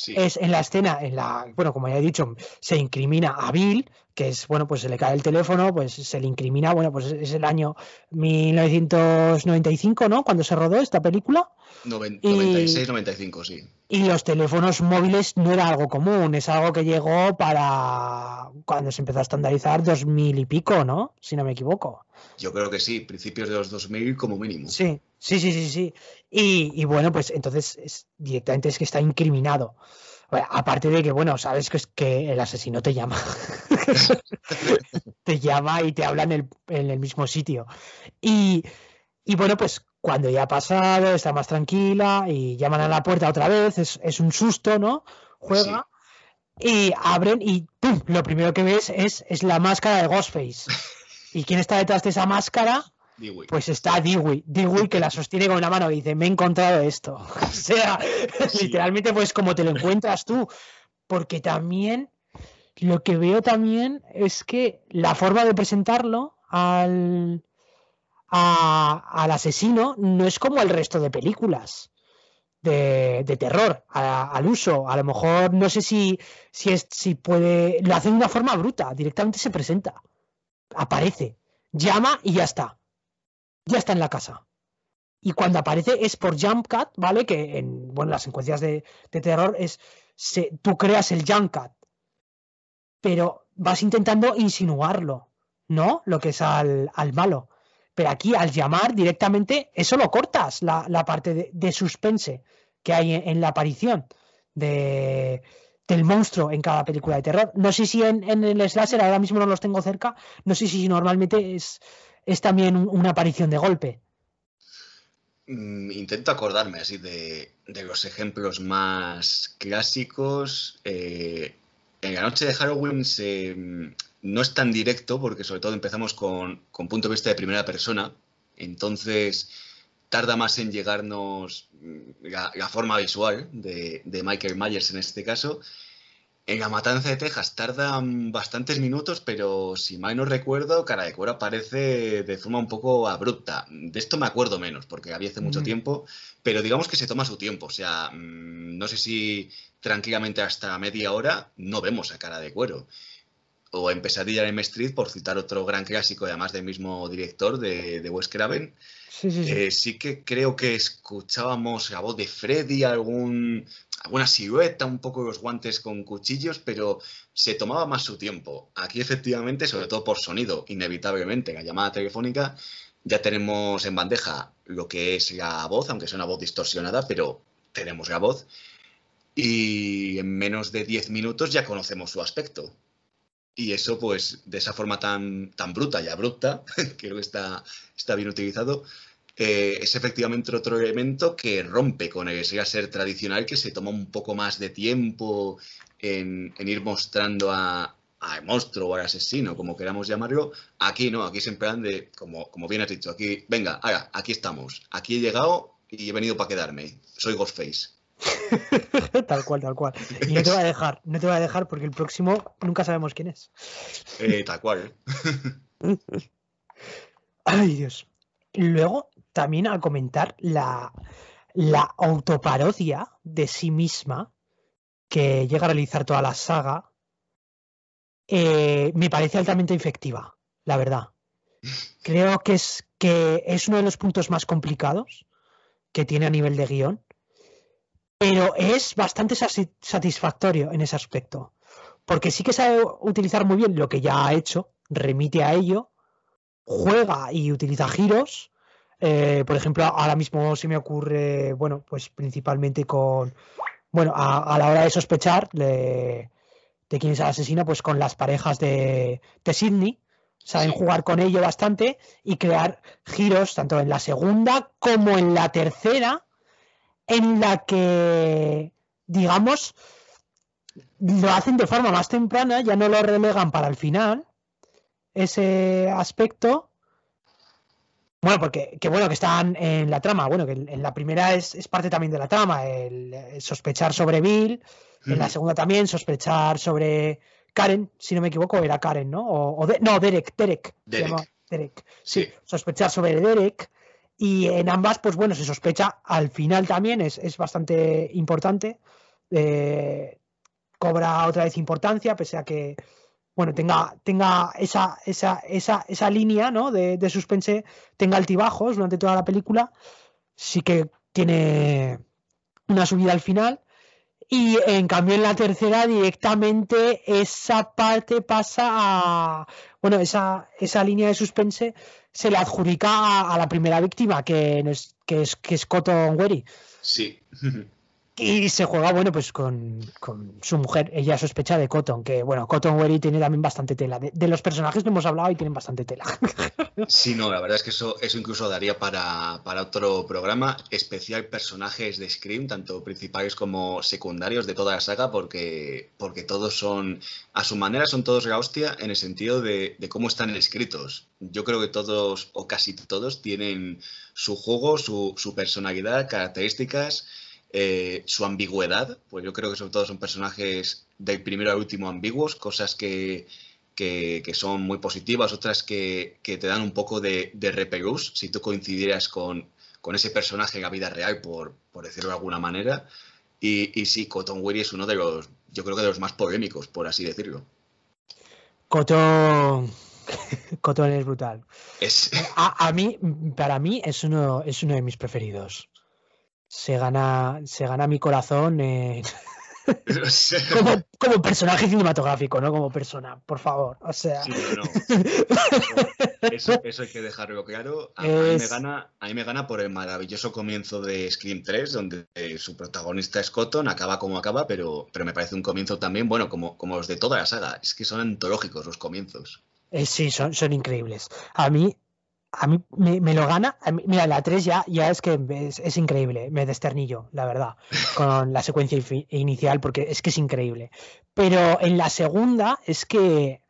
es en la escena, en la, bueno, como ya he dicho, se incrimina a Bill, que es, bueno, pues se le cae el teléfono, pues se le incrimina, bueno, pues es el año 1995, ¿no? Cuando se rodó esta película. 96, 95, sí. Y los teléfonos móviles no era algo común, es algo que llegó para cuando se empezó a estandarizar 2000 y pico, ¿no? Si no me equivoco. Yo creo que sí, principios de los 2000 como mínimo. Sí, sí, sí, sí, sí. Y, bueno, pues entonces es, directamente es que está incriminado. aparte de que, bueno, sabes que es que el asesino te llama. te llama y te habla en el, mismo sitio. Y, bueno, pues cuando ya ha pasado, está más tranquila y llaman a la puerta otra vez, es, un susto, ¿no? Juega. Y abren y ¡pum! Lo primero que ves es, es la máscara de Ghostface. ¿Y quién está detrás de esa máscara? Pues está Dewey. Dewey que la sostiene con una mano y dice, me he encontrado esto. o sea, literalmente pues como te lo encuentras tú. Porque también, lo que veo también es que la forma de presentarlo al, al asesino no es como el resto de películas. De, terror al uso. A lo mejor no sé si, si, es, si puede. Lo hace de una forma bruta, directamente se presenta aparece, llama y ya está. Ya está en la casa. Y cuando aparece es por jump cut, ¿vale? Que en bueno, las secuencias de, terror es se, tú creas el jump cut, pero vas intentando insinuarlo, ¿no? Lo que es al, malo. Pero aquí al llamar directamente, eso lo cortas, la, parte de, suspense que hay en la aparición de, del monstruo en cada película de terror. No sé si en, el slasher, ahora mismo no los tengo cerca, no sé si normalmente es, también una aparición de golpe. Mm, intento acordarme así de, los ejemplos más clásicos. Eh, en la noche de Halloween mm, no es tan directo porque sobre todo empezamos con, con punto de vista de primera persona. Entonces tarda más en llegarnos mm, la, forma visual de, Michael Myers en este caso. En La Matanza de Texas tardan bastantes minutos, pero si mal no recuerdo, Cara de Cuero aparece de forma un poco abrupta. De esto me acuerdo menos, porque había hace mucho mm. tiempo, pero digamos que se toma su tiempo. O sea, mm, no sé si tranquilamente hasta media hora no vemos a Cara de Cuero. O en Pesadilla en M Street, por citar otro gran clásico, además del mismo director de, de Wes Craven, eh, sí, que creo que escuchábamos la voz de Freddy, algún, alguna silueta, un poco los guantes con cuchillos, pero se tomaba más su tiempo. Aquí efectivamente, sobre todo por sonido, inevitablemente, la llamada telefónica, ya tenemos en bandeja lo que es la voz, aunque sea una voz distorsionada, pero tenemos la voz. Y en menos de 10 minutos ya conocemos su aspecto. Y eso, pues, de esa forma tan, tan bruta y abrupta, creo que está, está bien utilizado, eh, es efectivamente otro elemento que rompe con el ser tradicional, que se toma un poco más de tiempo en, ir mostrando a, al monstruo o al asesino, como queramos llamarlo. Aquí no, aquí se emplean de, como, como bien has dicho, aquí, venga, ahora, aquí estamos. Aquí he llegado y he venido para quedarme. Soy Ghostface. tal cual, tal cual. Y no te voy a dejar, no te voy a dejar porque el próximo nunca sabemos quién es. Eh, tal cual. Ay, Dios. Luego, también al comentar la, la autoparodia de sí misma que llega a realizar toda la saga, eh, me parece altamente efectiva, la verdad. Creo que es, que es uno de los puntos más complicados que tiene a nivel de guion pero es bastante satisfactorio en ese aspecto. Porque sí que sabe utilizar muy bien lo que ya ha hecho, remite a ello, juega y utiliza giros. Eh, por ejemplo, ahora mismo se me ocurre, bueno, pues principalmente con, bueno, a, la hora de sospechar de, quién es el asesino, pues con las parejas de, de Sidney, saben jugar con ello bastante y crear giros tanto en la segunda como en la tercera en la que, digamos, lo hacen de forma más temprana, ya no lo relegan para el final, ese aspecto. Bueno, porque que bueno que están en la trama, bueno, que en la primera es, es parte también de la trama, el, el sospechar sobre Bill, en la segunda también sospechar sobre Karen, si no me equivoco, era Karen, ¿no? O, o de, no, Derek, Derek. Derek. Se llama Derek. Sí, Sí. sospechar sobre Derek. Y en ambas, pues bueno, se sospecha al final también, es, es bastante importante. eh, cobra otra vez importancia, pese a que, bueno, tenga, tenga esa, esa, esa, esa línea, ¿no? De, de suspense, tenga altibajos durante toda la película. Sí que tiene una subida al final. Y en cambio en la tercera directamente esa parte pasa a, bueno, esa, esa línea de suspense se le adjudica a, a la primera víctima, que es, que es, que es Cotton Wery. Sí. Y se juega, bueno, pues con, con su mujer. Ella sospecha de Cotton, que bueno, Cotton Wery tiene también bastante tela. De, de los personajes que hemos hablado y tienen bastante tela. Sí, no, la verdad es que eso, eso incluso daría para, para otro programa especial personajes de Scream, tanto principales como secundarios de toda la saga, porque, porque todos son, a su manera, son todos la hostia en el sentido de, de cómo están escritos. Yo creo que todos, o casi todos, tienen su juego, su, su personalidad, características, eh, su ambigüedad, pues yo creo que sobre todo son personajes del primero al último ambiguos, cosas que, que, que son muy positivas, otras que, que te dan un poco de, de repelús, si tú coincidieras con, con ese personaje en la vida real, por, por decirlo de alguna manera. Y, y sí, Cotton Weary es uno de los, yo creo que de los más polémicos, por así decirlo. Cotton. Cotton es brutal. Es, A, a mí, para mí, es uno, es uno de mis preferidos. Se gana, se gana mi corazón eh, como, como personaje cinematográfico, no como persona, por favor. O sea, Sí, no, no. Eso, eso hay que dejarlo claro. A, a mí me gana, a mí me gana por el maravilloso comienzo de Scream 3, donde eh, su protagonista es Cotton, acaba como acaba, pero, pero me parece un comienzo también, bueno, como, como los de toda la saga. Es que son antológicos los comienzos. eh, sí, son, son increíbles. A mí, a mí me, me lo gana. mí- mira, la 3 ya, ya es que es, es increíble. Me desternillo, la verdad, con la secuencia inicial, porque es que es increíble. Pero en la segunda es que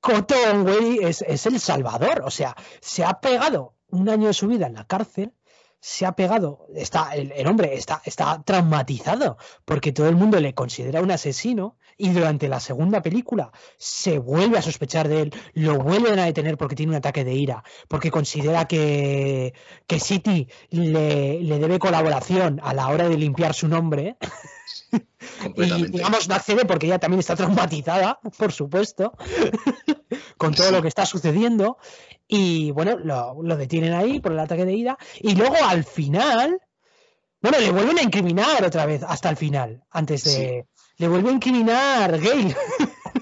Cotton Weary es, es el salvador. O sea, se ha pegado un año de su vida en la cárcel. Se ha pegado, está, el, el hombre está, está traumatizado porque todo el mundo le considera un asesino y durante la segunda película se vuelve a sospechar de él, lo vuelven a detener porque tiene un ataque de ira, porque considera que, que City le, le debe colaboración a la hora de limpiar su nombre y digamos no accede porque ella también está traumatizada, por supuesto, con todo lo que está sucediendo. Y bueno, lo, lo detienen ahí por el ataque de ira. Y luego al final, bueno, le vuelven a incriminar otra vez hasta el final, antes de... Le vuelve a incriminar Gale,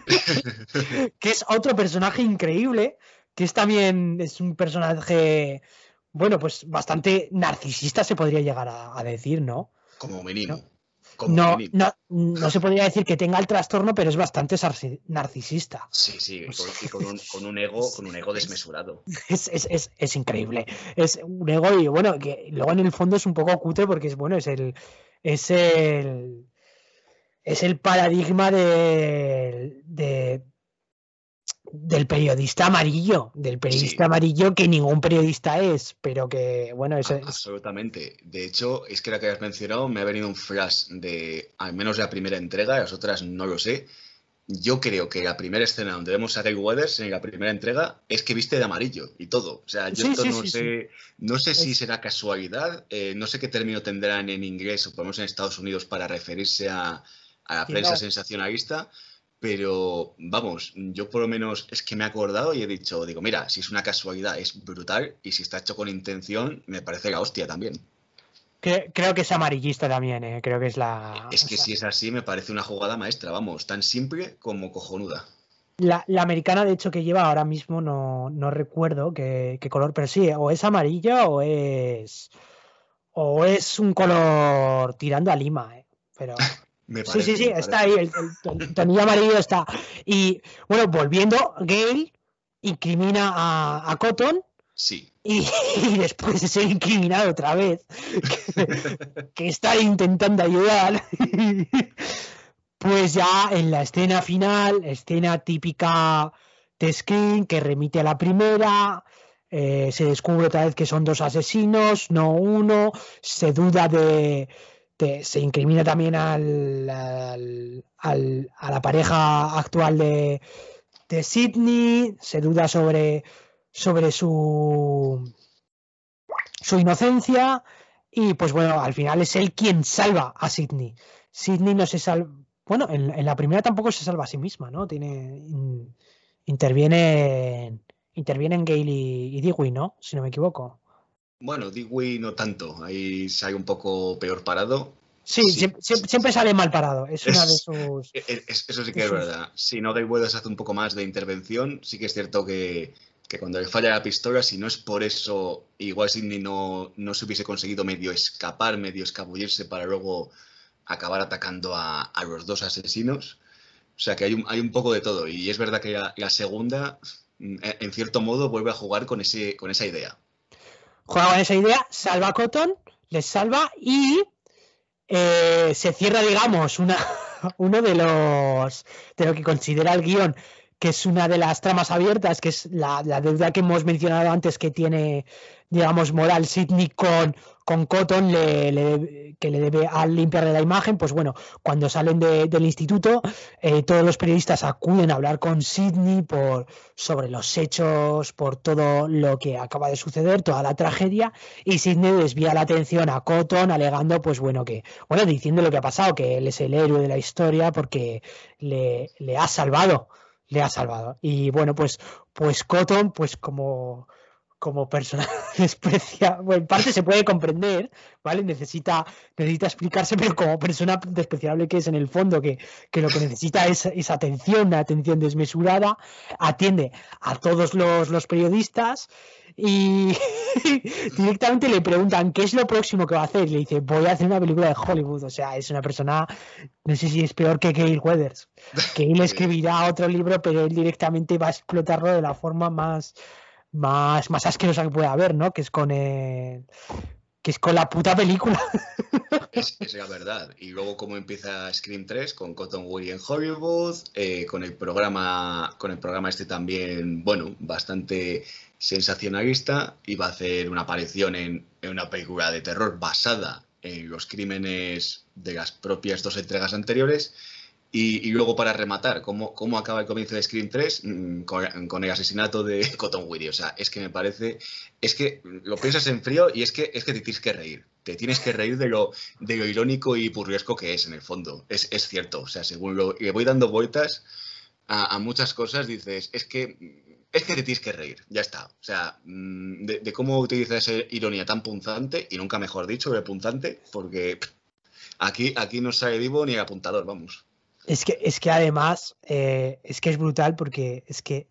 que es otro personaje increíble, que es también, es un personaje, bueno, pues bastante narcisista se podría llegar a, a decir, ¿no? Como mínimo. No. Como No, no, no se podría decir que tenga el trastorno, pero es bastante narcisista. Sí, sí, con, y con un, con un ego, con un ego desmesurado. Es, es, es, es increíble. Es un ego y bueno, que luego en el fondo es un poco cutre porque es bueno, es el es el es el paradigma de, de- del periodista amarillo, del periodista Sí. amarillo que ningún periodista es, pero que bueno, es, A- es- Absolutamente. De hecho, es que la que has mencionado me ha venido un flash de al menos la primera entrega, las otras no lo sé. Yo creo que la primera escena donde vemos a Gail Weathers en la primera entrega es que viste de amarillo y todo. O sea, yo Sí, esto sí, no sé, no sé si será casualidad, eh, no sé qué término tendrán en inglés o menos en Estados Unidos para referirse a, a la prensa no. sensacionalista, pero vamos, yo por lo menos es que me he acordado y he dicho, digo, mira, si es una casualidad es brutal y si está hecho con intención me parece la hostia también. cre- creo que es amarillista también, eh, creo que es la Es que o sea, si es así me parece una jugada maestra, vamos, tan simple como cojonuda. La, la americana, de hecho, que lleva ahora mismo, no, no recuerdo qué, qué color, pero sí, o es amarilla o es. O es un color tirando a lima, eh, Pero. Me Sí, parece, sí, sí, está ahí, el, el tonillo amarillo está. Y bueno, volviendo, Gale incrimina a, a Cotton Sí. Y, y después de ser incriminado otra vez, que, que está intentando ayudar, pues ya en la escena final, escena típica de Screen que remite a la primera, eh, se descubre otra vez que son dos asesinos, no uno, se duda de, de- se incrimina también al, al- a la pareja actual de, de Sidney, se duda sobre, sobre su, su inocencia y pues bueno, al final es él quien salva a Sidney. Sidney no se salva, bueno, en, la primera tampoco se salva a sí misma, ¿no? Tiene, in- interviene, intervienen Gale y, y Dewey, ¿no? Si no me equivoco. Bueno, Dewey no tanto. Ahí sale un poco peor parado. Sí, Sí. siem- siem- siempre, sale mal parado. Es una de sus. E- e- es- Eso sí que es verdad. Si no Dewey hace un poco más de intervención, sí que es cierto que, que cuando le falla la pistola, si no es por eso, igual Sidney no, no se hubiese conseguido medio escapar, medio escabullirse para luego acabar atacando a, a los dos asesinos. O sea que hay un, hay un poco de todo. Y es verdad que la, la segunda, en en cierto modo, vuelve a jugar con, ese, con esa idea. Juega con esa idea, salva a Cotton, les salva y eh, se cierra, digamos, una, uno de los de lo que considera el guion, que es una de las tramas abiertas, que es la, la deuda que hemos mencionado antes que tiene, digamos, Moral Sidney con, con Cotton, le- que le debe al limpiarle la imagen. Pues bueno, cuando salen de- del instituto, eh, todos los periodistas acuden a hablar con Sidney por, sobre los hechos, por todo lo que acaba de suceder, toda la tragedia, y Sidney desvía la atención a Cotton, alegando, pues bueno, que, bueno, diciendo lo que ha pasado, que él es el héroe de la historia porque le, le ha salvado, le ha salvado. Y bueno, pues, pues Cotton, pues como, como persona desprecia, bueno, en parte se puede comprender, ¿vale? Necesita, necesita explicarse, pero como persona despreciable que es en el fondo, que, que lo que necesita es, es atención, una atención desmesurada, atiende a todos los, los periodistas y directamente le preguntan qué es lo próximo que va a hacer. Y le dice, voy a hacer una película de Hollywood. O sea, es una persona, no sé si es peor que Gail Weathers, que él escribirá otro libro, pero él directamente va a explotarlo de la forma más, más, más asquerosa que pueda haber, ¿no? Que es con que es con la puta película. Es, la verdad. Y luego cómo empieza Scream 3 con Cotton Weary en Hollywood, eh, con el programa, con el programa este también, bueno, bastante sensacionalista. Iba a hacer una aparición en, en una película de terror basada en los crímenes de las propias dos entregas anteriores. Y, luego para rematar, ¿cómo, ¿cómo acaba el comienzo de Scream 3? Mm, Con, el asesinato de Cotton Weary. O sea, es que me parece, es que lo piensas en frío y es que, es que te tienes que reír. Te tienes que reír de lo, de lo irónico y burlesco que es en el fondo. Es, es cierto. O sea, según lo, le voy dando vueltas a, muchas cosas, dices, es que es que te tienes que reír, ya está. O sea, mm, de, de cómo utiliza esa ironía tan punzante, y nunca mejor dicho, de punzante, porque aquí, aquí no sale vivo ni el apuntador, vamos. Es que, es que además, eh, es que es brutal porque es que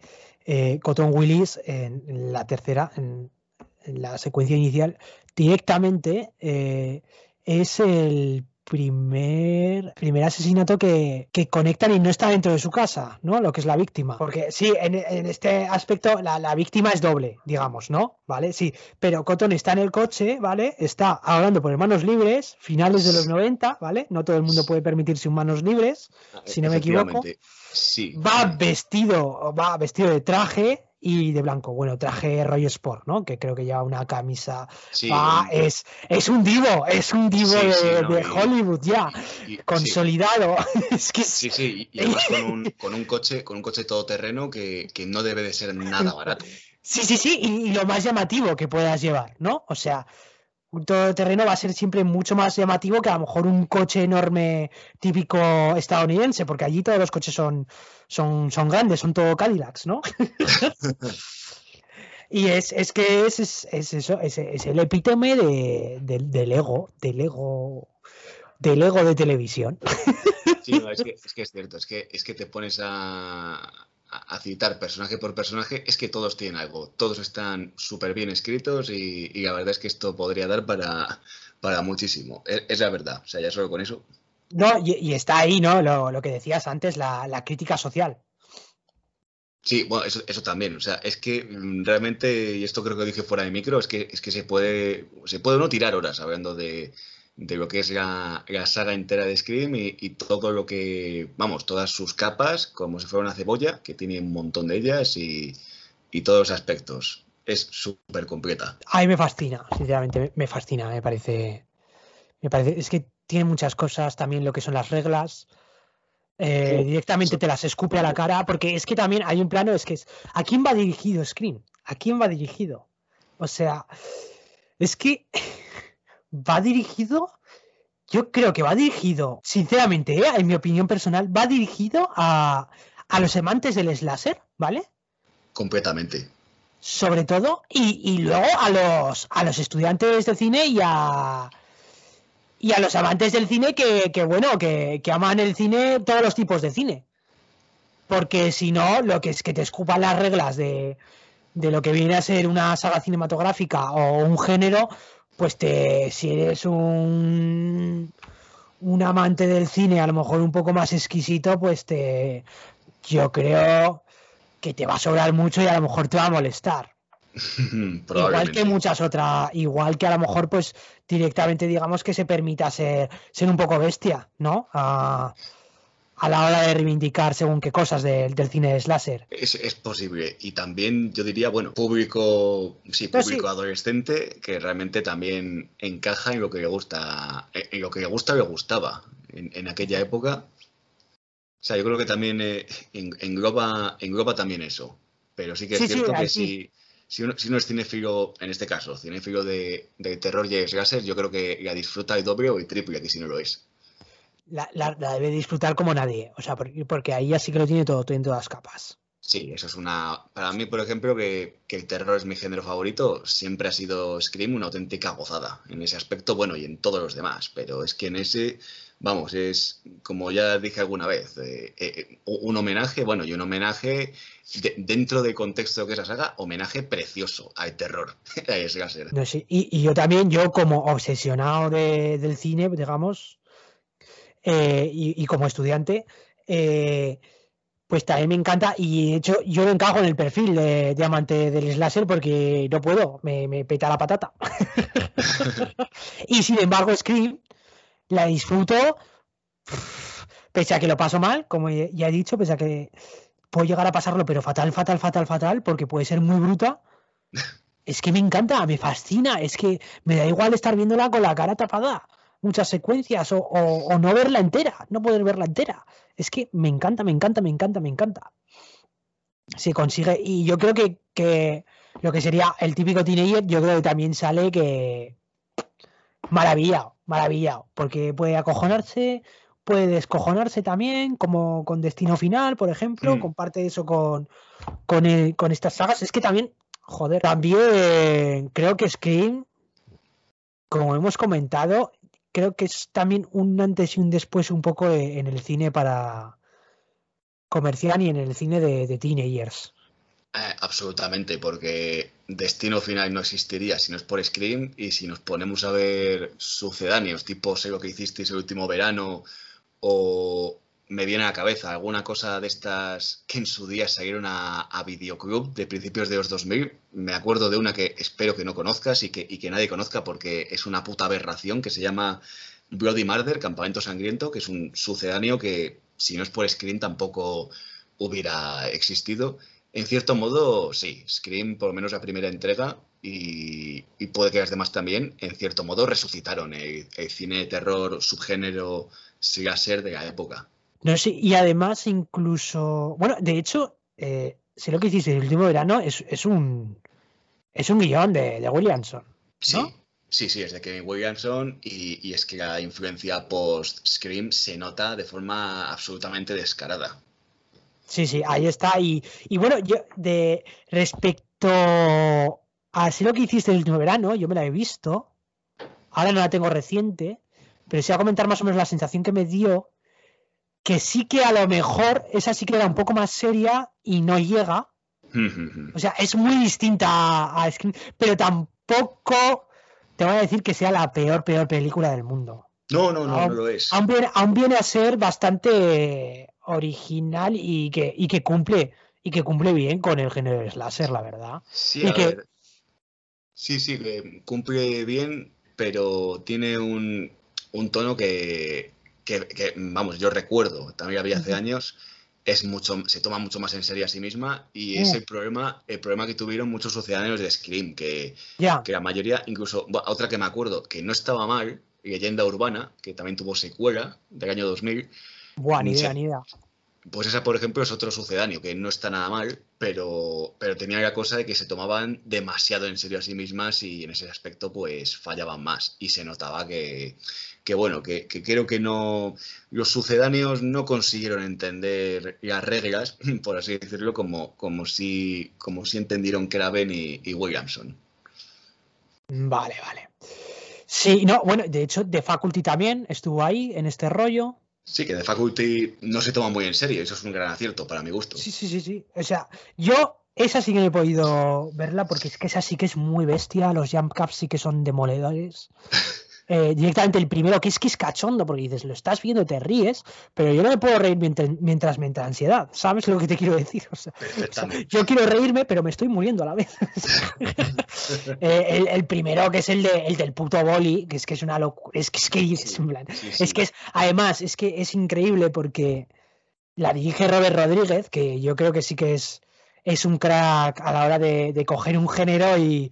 eh, Cotton Willis en, la tercera, en, en la secuencia inicial, directamente eh, es el primer, primer asesinato que, que conectan y no está dentro de su casa, ¿no? Lo que es la víctima. Porque sí, en, en este aspecto la, la víctima es doble, digamos, ¿no? ¿Vale? Sí, pero Cotton está en el coche, ¿vale? Está hablando por manos libres, finales de los 90, ¿vale? No todo el mundo puede permitirse un manos libres, si no me equivoco. Sí. Va vestido, va vestido de traje y de blanco. Bueno, traje rollo sport, ¿no? Que creo que lleva una camisa. Sí, es, es un divo, es un divo Sí, de, sí, no, de y- Hollywood ya, y- y- sí. consolidado. es que Sí, sí, y además con un, con un coche, con un coche todoterreno que, que no debe de ser nada barato. Sí, sí, sí, y, lo más llamativo que puedas llevar, ¿no? O sea, todoterreno va a ser siempre mucho más llamativo que a lo mejor un coche enorme típico estadounidense, porque allí todos los coches son, son, son grandes, son todo Cadillacs, ¿no? y es, es que es, es, es eso, es, es el epítome de, del- del ego, del ego, del ego de televisión. Sí, no, es, que, es que es cierto, es que, es que te pones a, a- a citar personaje por personaje, es que todos tienen algo, todos están súper bien escritos y, y la verdad es que esto podría dar para, para muchísimo. Es, es la verdad, o sea, ya solo con eso. No, y, y está ahí, ¿no? Lo, lo que decías antes, la, la crítica social. Sí, bueno, eso, eso también. O sea, es que mm, realmente, y esto creo que dije fuera de micro, es que, es que se puede, se puede uno tirar horas hablando de, de lo que es la, la saga entera de Scream y, y todo lo que, vamos, todas sus capas, como si fuera una cebolla, que tiene un montón de ellas y, y todos los aspectos. Es súper completa. A mí me fascina, sinceramente, me- fascina, me parece. Me parece. Es que tiene muchas cosas, también lo que son las reglas. eh, Sí, directamente te las escupe a la cara, porque es que también hay un plano, es que es. ¿A quién va dirigido Scream? ¿A quién va dirigido? O sea, es que va dirigido. Yo creo que va dirigido, sinceramente, ¿eh? en mi opinión personal, va dirigido a, a los amantes del slasher, ¿vale? Completamente. sobre todo, y, y luego a los, a los estudiantes de cine y a, y a los amantes del cine que, que, bueno, que, que aman el cine, todos los tipos de cine. Porque si no, lo que es que te escupan las reglas de, de lo que viene a ser una saga cinematográfica o un género, pues te, si eres un, un amante del cine, a lo mejor un poco más exquisito, pues te, yo creo que te va a sobrar mucho y a lo mejor te va a molestar. Igual que muchas otras, igual que a lo mejor pues directamente digamos que se permita ser, ser un poco bestia, ¿no? A, a la hora de reivindicar según qué cosas del- del cine de slasher. Es, es posible. Y también yo diría, bueno, público, sí, público adolescente que realmente también encaja en lo que le gusta, en lo que le gusta o le gustaba en, en aquella época. O sea, yo creo que también eh, en- engloba, engloba también eso. Pero sí que es Sí, sí, cierto que si, si, uno, si uno es cinéfilo, en este caso, cinéfilo de, de terror y slasher, yo creo que la disfruta el doble o el triple que si no lo es. La, la- la debe disfrutar como nadie, o sea, porque, porque ahí ya sí que lo tiene todo, en todas capas. Sí, eso es una. Para mí, por ejemplo, que, que el terror es mi género favorito, siempre ha sido Scream una auténtica gozada. En ese aspecto, bueno, y en todos los demás. Pero es que en ese, vamos, es como ya dije alguna vez, eh, eh, un homenaje, bueno, y un homenaje de- dentro del contexto que es la saga, homenaje precioso al terror. No y, y yo también, yo como obsesionado de- del cine, digamos, eh, y, y como estudiante, eh, pues también me encanta. Y de hecho, yo me encajo en el perfil de, de amante del slasher porque no puedo, me, me peta la patata. y sin embargo, Scream la disfruto, pese a que lo paso mal, como ya he dicho, pese a que puedo llegar a pasarlo, pero fatal, fatal, fatal, fatal, porque puede ser muy bruta. Es que me encanta, me fascina, es que me da igual estar viéndola con la cara tapada, muchas secuencias, o, o- o no verla entera, no poder verla entera. Es que me encanta, me encanta, me encanta, me encanta. Se consigue, y yo creo que, que lo que sería el típico teenager, yo creo que también sale que maravillado, maravillado, porque puede acojonarse, puede descojonarse también, como con Destino Final, por ejemplo, Mm. comparte eso con, con, el- con estas sagas. Es que también, joder, también creo que Scream, como hemos comentado, creo que es también un antes y un después un poco en el cine para comercial y en el cine de, de teenagers. Eh, absolutamente, porque Destino Final no existiría si no es por Scream y si nos ponemos a ver sucedáneos, tipo sé lo que hicisteis el último verano o me viene a la cabeza alguna cosa de estas que en su día salieron a, a Videoclub de principios de los 2000. Me acuerdo de una que espero que no conozcas y que, y que nadie conozca porque es una puta aberración que se llama Bloody Murder, Campamento Sangriento, que es un sucedáneo que si no es por Scream tampoco hubiera existido. En cierto modo, sí, Scream, por lo menos la primera entrega, y, y puede que las demás también, en cierto modo resucitaron el, cine de terror subgénero slasher de la época. No sé, y además incluso, bueno, de hecho, eh, sé lo que hiciste el último verano, es, es un es un guion de, de Williamson. Sí, ¿No? sí, sí, es de Kevin Williamson y, y es que la influencia post-Scream se nota de forma absolutamente descarada. Sí, sí, ahí está. Y, y bueno, yo de respecto a sé lo que hiciste el último verano, yo me la he visto. Ahora no la tengo reciente, pero sí a comentar más o menos la sensación que me dio, que sí que a lo mejor esa sí que era un poco más seria y no llega. O sea, es muy distinta a, a Scream, pero tampoco te voy a decir que sea la peor, peor película del mundo. No, no, no, Aún- no lo es. Aún viene, aún viene a ser bastante original y que, y que cumple y que cumple bien con el género de slasher, la verdad. Sí, Y a que- ver. Sí, sí, que cumple bien, pero tiene un, un tono que, que- que, vamos, yo recuerdo, también había hace años, es mucho, se toma mucho más en serio a sí misma y es el problema, el problema que tuvieron muchos sucedáneos de Scream, que, Ya, que la mayoría, incluso bueno, otra que me acuerdo, que no estaba mal, Leyenda Urbana, que también tuvo secuela del año 2000, buah, ni idea, ni idea. pues esa, por ejemplo, es otro sucedáneo, que no está nada mal, pero, pero tenía la cosa de que se tomaban demasiado en serio a sí mismas y en ese aspecto pues fallaban más. Y se notaba que, que bueno, que, que creo que no los sucedáneos no consiguieron entender las reglas, por así decirlo, como, como, si, como si entendieron que era Ben y, y Williamson. Vale, vale. Sí, no, bueno, de hecho, The Faculty también estuvo ahí en este rollo. Sí, que The Faculty no se toma muy en serio, eso es un gran acierto para mi gusto. Sí, sí, sí, sí. O sea, yo esa sí que no he podido verla porque es que esa sí que es muy bestia. Los jump caps sí que son demoledores. Eh, directamente el primero, que es que es cachondo, porque dices, lo estás viendo, te ríes, pero yo no me puedo reír mientras, mientras me entra ansiedad. ¿Sabes lo que te quiero decir? O sea, o sea, Perfectamente. yo quiero reírme, pero me estoy muriendo a la vez. Eh, el, el primero, que es el, de, el del puto boli, que es que es una locura. Es que es que es, en plan, Sí, sí. es que es, además, es que es increíble porque la dirige Robert Rodríguez, que yo creo que sí que es, es un crack a la hora de, de coger un género y,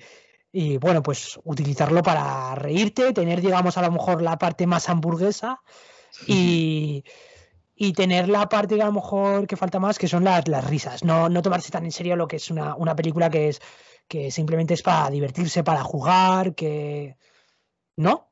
y, bueno, pues utilizarlo para reírte, tener, digamos, a lo mejor la parte más hamburguesa y, y tener la parte que a lo mejor que falta más, que son las, las risas. No, no tomarse tan en serio lo que es una, una película que es que simplemente es para divertirse, para jugar, que... ¿No?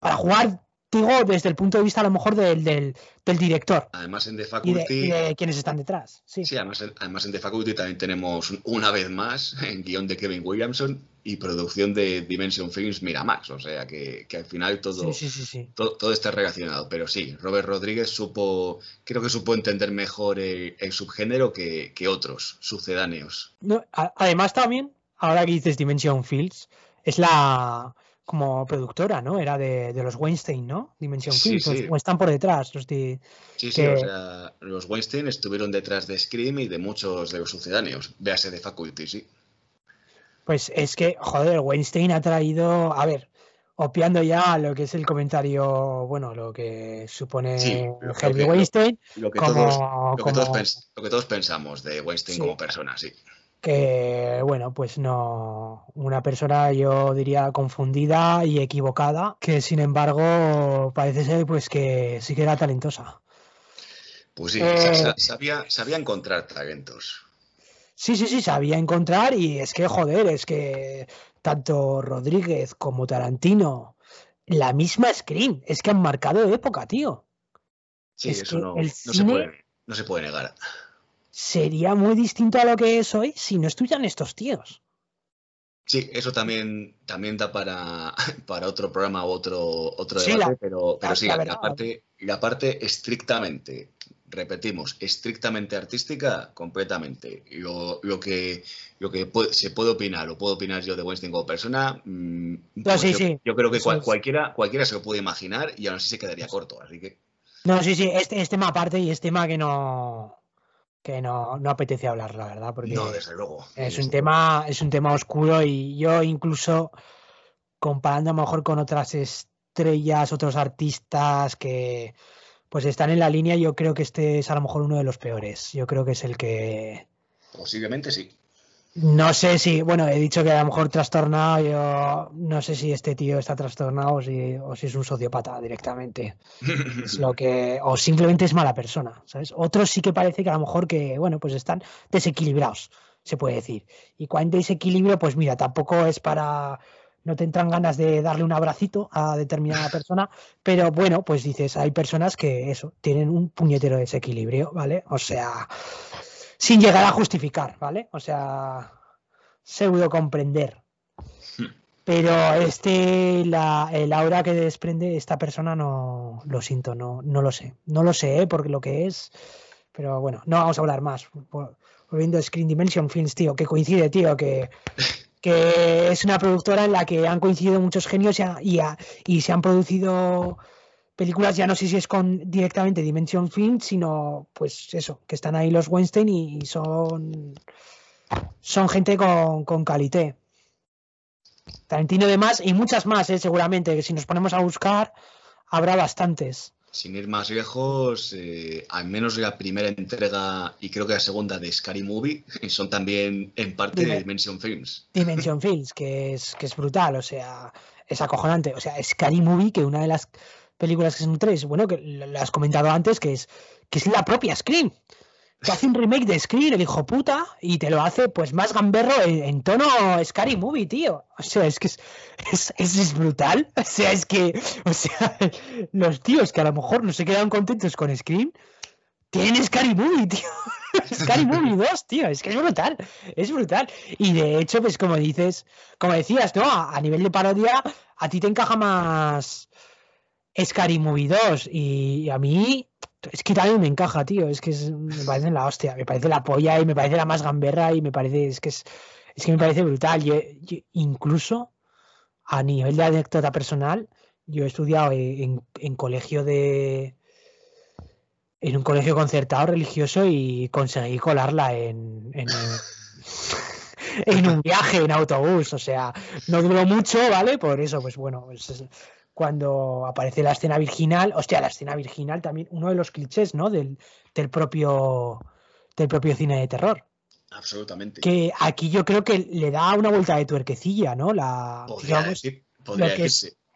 Para jugar, digo, desde el punto de vista a lo mejor del, del, del director Además en The y de, Faculty... y de quienes están detrás. Sí. Sí, además, además en The Faculty también tenemos una vez más en guion de Kevin Williamson y producción de Dimension Films Miramax, o sea que, que al final todo, sí, sí, todo, todo está relacionado. Pero sí, Robert Rodríguez supo, creo que supo entender mejor el, el subgénero que, que otros sucedáneos. No, a- además también, ahora que dices Dimension Fields, es la como productora, ¿no? Era de, de los Weinstein, ¿no? Dimension Sí, o- sí. o están por detrás los de... Sí, sí, Que- o sea, los Weinstein estuvieron detrás de Scream y de muchos de los sucedáneos. Véase The Faculty, sí. Pues es que, joder, Weinstein ha traído, a ver, opiando ya lo que es el comentario, bueno, lo que supone Sí, lo- Harvey Weinstein, Lo que, como, todos, lo, que todos como pens- lo que todos pensamos de Weinstein como persona, sí. Que, bueno, pues no, una persona yo diría confundida y equivocada, que sin embargo parece ser pues que sí que era talentosa. Pues sí, Eh, sa- sa- sabía, sabía encontrar talentos. Sí, sí, sí, sabía encontrar y es que, joder, es que tanto Rodríguez como Tarantino, la misma Scream, es que han marcado época, tío. Sí, Es eso no, se puede, no se puede negar. Sería muy distinto a lo que es hoy si no estuvieran estos tíos. Sí, eso también, también da para, para otro programa o otro, otro Sí, debate, la- pero, pero la- sí, la parte, la parte estrictamente, repetimos, estrictamente artística, completamente. Lo, lo que, lo que puede- se puede opinar, o puedo opinar yo de Weinstein como persona, mm, pues sí, yo, sí, yo creo que cual- cualquiera, cualquiera se lo puede imaginar y aún así se quedaría corto. Así que No, sí, sí, este es tema aparte y es tema que no que no, no apetece hablar, la verdad, porque no, desde luego. es un tema, es un tema oscuro y yo incluso comparando a lo mejor con otras estrellas, otros artistas que pues están en la línea, yo creo que este es a lo mejor uno de los peores. Yo creo que es el que Posiblemente sí. No sé si, bueno, he dicho que a lo mejor trastornado, yo no sé si este tío está trastornado o si, o si es un sociópata directamente. Es lo que, o simplemente es mala persona, ¿sabes? Otros sí que parece que a lo mejor que, bueno, pues están desequilibrados, se puede decir. Y cuando hay desequilibrio, pues mira, tampoco es para, no te entran ganas de darle un abracito a determinada persona, pero bueno, pues dices, hay personas que eso, tienen un puñetero desequilibrio, ¿vale? O sea, sin llegar a justificar, ¿vale? O sea, pseudo comprender. Pero este, la, el aura que desprende esta persona no lo siento, no, no lo sé. No lo sé, ¿eh? porque lo que es. Pero bueno, no vamos a hablar más. Vol- Volviendo a Screen Dimension Films, tío, que coincide, tío, que, que es una productora en la que han coincidido muchos genios y se han producido películas ya no sé si es con directamente Dimension Film, sino pues eso, que están ahí los Weinstein y son son gente con, con calité. Tarantino de más y muchas más, ¿eh? seguramente, que si nos ponemos a buscar habrá bastantes. Sin ir más lejos, eh, al menos la primera entrega y creo que la segunda de Scary Movie son también en parte de Dimension Films. Dimension Films, que es, que es brutal, o sea, es acojonante. O sea, Scary Movie, que una de las películas que son tres, bueno, que lo has comentado antes, que es, que es la propia Scream te hace un remake de Scream, el hijo puta, y te lo hace pues más gamberro en, tono Scary Movie, tío. O sea, es que es, es, brutal. O sea, es que, o sea, los tíos que a lo mejor no se quedan contentos con Scream, tienen Scary Movie, tío. Scary Movie 2, tío. Es que es brutal. Es brutal. Y de hecho, pues como dices, como decías, ¿no? A, a nivel de parodia, a ti te encaja más Scary Movie 2. Y a mí, es que también me encaja, tío. Es que me parece la hostia. Me parece la polla y me parece la más gamberra y me parece. Es que es, es que me parece brutal. Yo, incluso a nivel de anécdota personal, yo he estudiado en, colegio de. En un colegio concertado religioso y conseguí colarla en, en, en un viaje en autobús. O sea, no duró mucho, ¿vale? Por eso, pues bueno, pues, cuando aparece la escena virginal, hostia, la escena virginal también, uno de los clichés, ¿no? Del, propio del propio cine de terror. Absolutamente. Que aquí yo creo que le da una vuelta de tuerquecilla, ¿no? La, digamos,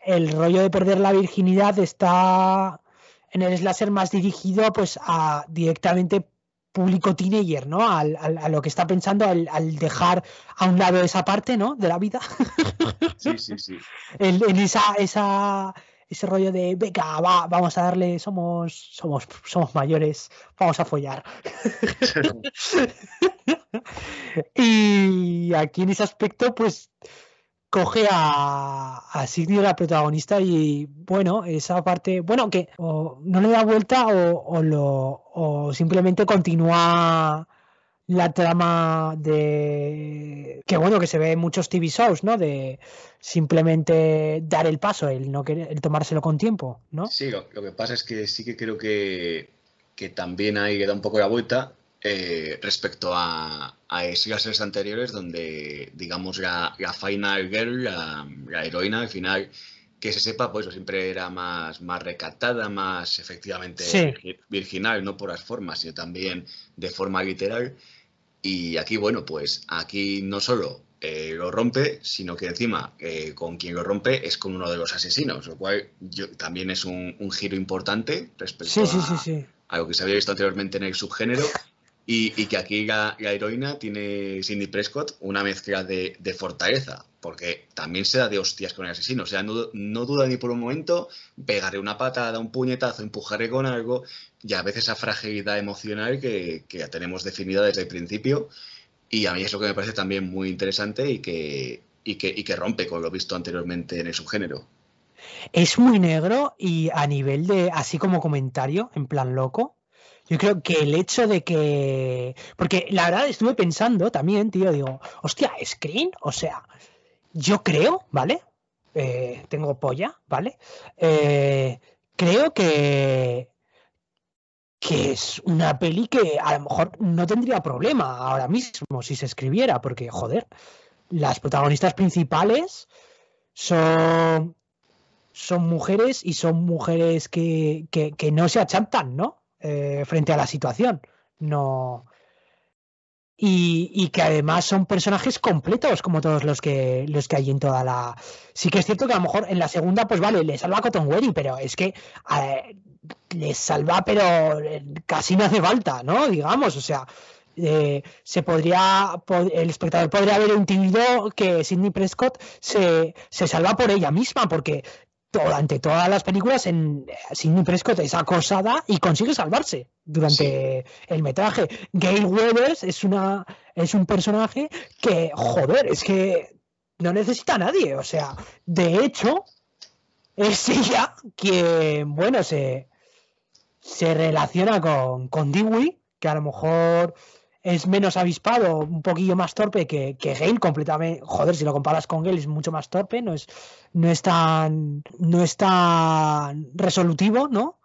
el rollo de perder la virginidad está en el slasher más dirigido pues a directamente público teenager, ¿no? Al, a lo que está pensando al, dejar a un lado esa parte, ¿no? De la vida. Sí, sí, sí. en, esa, esa, ese rollo de, venga, va, vamos a darle, somos, somos, somos mayores, vamos a follar. y aquí en ese aspecto, pues coge a, a la protagonista, y bueno, esa parte, bueno, que no le da vuelta o, lo, o simplemente continúa la trama de que bueno que se ve en muchos TV shows no de simplemente dar el paso el no querer el tomárselo con tiempo no sí lo, que pasa es que sí que creo que, que también hay que dar un poco la vuelta eh, respecto a, a esas anteriores donde, digamos, la, la final girl, la, heroína al final, que se sepa, pues siempre era más, más recatada, más efectivamente virginal, no por las formas, sino también de forma literal. Y aquí, bueno, pues aquí no solo eh, lo rompe, sino que encima eh, con quien lo rompe es con uno de los asesinos, lo cual yo, también es un, un, giro importante respecto a, a, lo que se había visto anteriormente en el subgénero y, que aquí la, heroína tiene Cindy Prescott una mezcla de, fortaleza, porque también se da de hostias con el asesino. O sea, no, duda ni por un momento, pegarle una patada, un puñetazo, empujarle con algo, y a veces esa fragilidad emocional que, que ya tenemos definida desde el principio. Y a mí es lo que me parece también muy interesante y que, y que, y que rompe con lo visto anteriormente en el subgénero. Es muy negro y a nivel de, así como comentario, en plan loco, yo creo que el hecho de que. Porque la verdad estuve pensando también, tío, digo, hostia, Screen, o sea, yo creo, ¿vale? Eh, tengo polla, ¿vale? Eh, creo que. que es una peli que a lo mejor no tendría problema ahora mismo si se escribiera, porque, joder, las protagonistas principales son son mujeres y son mujeres que, que, que no se achantan, ¿no? Eh, frente a la situación. No. Y, que además son personajes completos, como todos los que los que hay en toda la. Sí que es cierto que a lo mejor en la segunda, pues vale, le salva a Cotton Wedding, pero es que eh, le salva, pero eh, casi no hace falta, ¿no? Digamos, o sea, se podría, el espectador podría haber entendido que Sidney Prescott se, se salva por ella misma, porque durante todas las películas en Sidney Prescott es acosada y consigue salvarse durante el metraje. Gail Weathers es una es un personaje que joder, es que no necesita a nadie, o sea, de hecho es ella quien bueno, se se relaciona con con Dewey, que a lo mejor es menos avispado, un poquillo más torpe que, que Gale, completamente. Joder, si lo comparas con Gale es mucho más torpe, no es, no es tan, no es tan resolutivo, ¿no?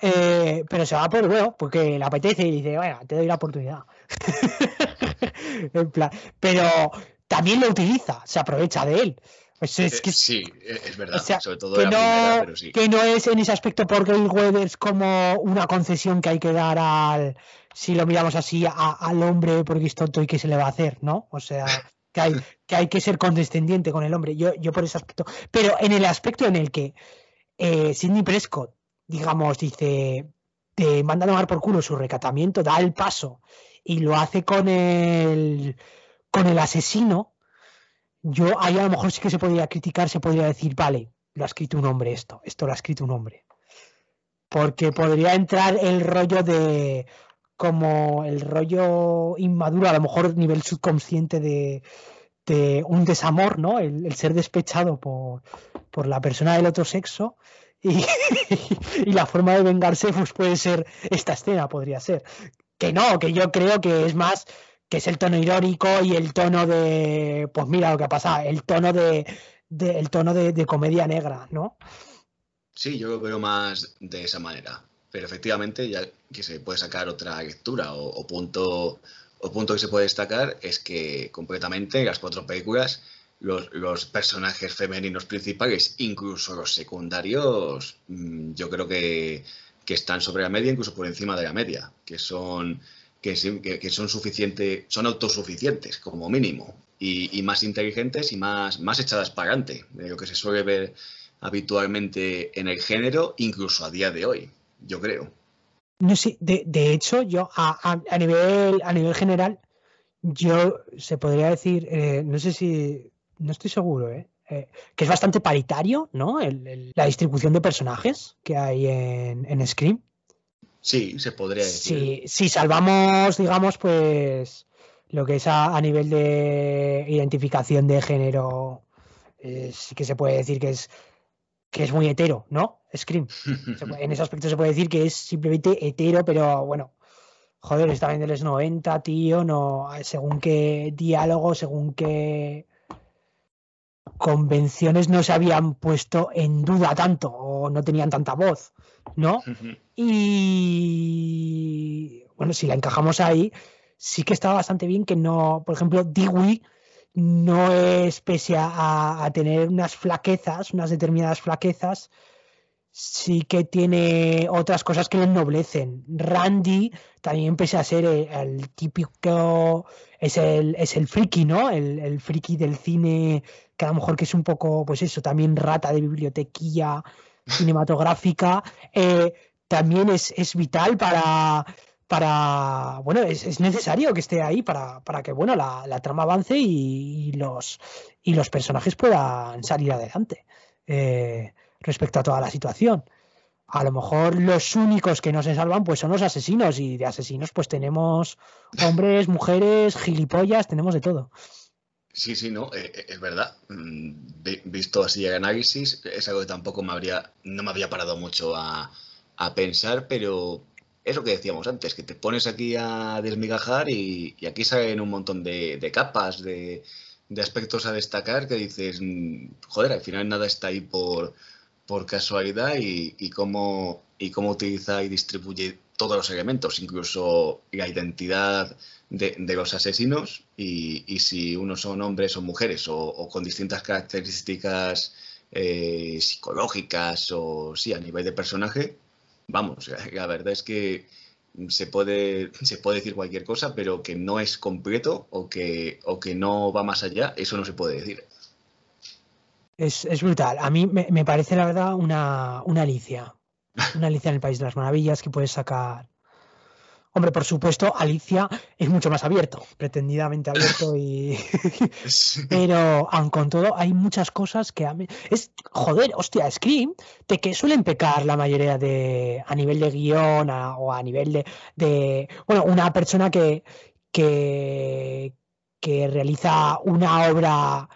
Eh, pero se va por bueno, porque le apetece y dice, bueno, te doy la oportunidad. en plan, pero también lo utiliza, se aprovecha de él. Pues es que, sí, es verdad, o sea, sobre todo que, en la no, primera, pero sí. que no es en ese aspecto por Gale Weathers como una concesión que hay que dar al, si lo miramos así, al hombre porque es tonto y que se le va a hacer, ¿no? O sea, que hay que, hay que ser condescendiente con el hombre. Yo, yo por ese aspecto. Pero en el aspecto en el que eh, Sidney Prescott, digamos, dice, te manda a tomar por culo su recatamiento, da el paso y lo hace con el, con el asesino, yo ahí a lo mejor sí que se podría criticar, se podría decir, vale, lo ha escrito un hombre esto, esto lo ha escrito un hombre. Porque podría entrar el rollo de como el rollo inmaduro, a lo mejor nivel subconsciente de, un desamor, ¿no? El, ser despechado por, por la persona del otro sexo y, la forma de vengarse pues puede ser esta escena, podría ser. Que no, que yo creo que es más que es el tono irónico y el tono de, pues mira lo que ha pasado, el tono de, de- el tono de comedia negra, ¿no? Sí, yo lo veo más de esa manera. Pero efectivamente, ya que se puede sacar otra lectura o, punto, o punto que se puede destacar es que completamente en las cuatro películas los, personajes femeninos principales, incluso los secundarios, mm, yo creo que, que están sobre la media, incluso por encima de la media, que son, que son suficiente, son autosuficientes como mínimo, y, y más inteligentes y más, más echadas para adelante, de lo que se suele ver habitualmente en el género, incluso a día de hoy, yo creo. No sé, de, de hecho, yo a, a- a nivel, a nivel general, yo se podría decir, eh, no sé si, no estoy seguro, ¿eh? Eh, que es bastante paritario, ¿no? El- el- la distribución de personajes que hay en, en Scream. Sí, se podría decir. Si, si salvamos, digamos, pues lo que es a, a nivel de identificación de género, eh, sí que se puede decir que es que es muy hetero, ¿no? Scream. En ese aspecto se puede decir que es simplemente hetero, pero bueno, joder, está también de los 90, tío, no, según qué diálogo, según qué convenciones no se habían puesto en duda tanto o no tenían tanta voz, ¿no? Y bueno, si la encajamos ahí, sí que está bastante bien que no, por ejemplo, Dewey no es, pese a, tener unas flaquezas, unas determinadas flaquezas, sí que tiene otras cosas que le ennoblecen. Randy también, pese a ser el, típico, es el, es el friki, ¿no? El, el friki del cine, que a lo mejor que es un poco, pues eso, también rata de bibliotequilla cinematográfica, eh, también es, es vital para, para bueno, es, es necesario que esté ahí para, para que, bueno, la, trama avance y, los, y los personajes puedan salir adelante eh, respecto a toda la situación. A lo mejor los únicos que no se salvan pues son los asesinos y de asesinos pues tenemos hombres, mujeres, gilipollas, tenemos de todo. Sí, sí, no, eh, eh, es verdad. Mm, vi- Visto así el análisis, es algo que tampoco me habría, no me había parado mucho a, a pensar, pero es lo que decíamos antes, que te pones aquí a desmigajar y, aquí salen un montón de, capas, de, aspectos a destacar que dices, mm, joder, al final nada está ahí por, casualidad y, cómo, y cómo utiliza y distribuye todos los elementos, incluso la identidad de, los asesinos. Y, si unos son hombres o mujeres o, o con distintas características eh, psicológicas o sí, a nivel de personaje, vamos, la, verdad es que se puede, se puede decir cualquier cosa, pero que no es completo o que, o que no va más allá, eso no se puede decir. Es, es brutal. A mí me, me parece la verdad una, una Alicia. Una Alicia en el País de las Maravillas que puedes sacar. Hombre, por supuesto, Alicia es mucho más abierto, pretendidamente abierto y... Pero, aun con todo, hay muchas cosas que a mí... Es, joder, hostia, Scream, de que suelen pecar la mayoría de... a nivel de guion a- o a nivel de, de... Bueno, una persona que, que, que realiza una obra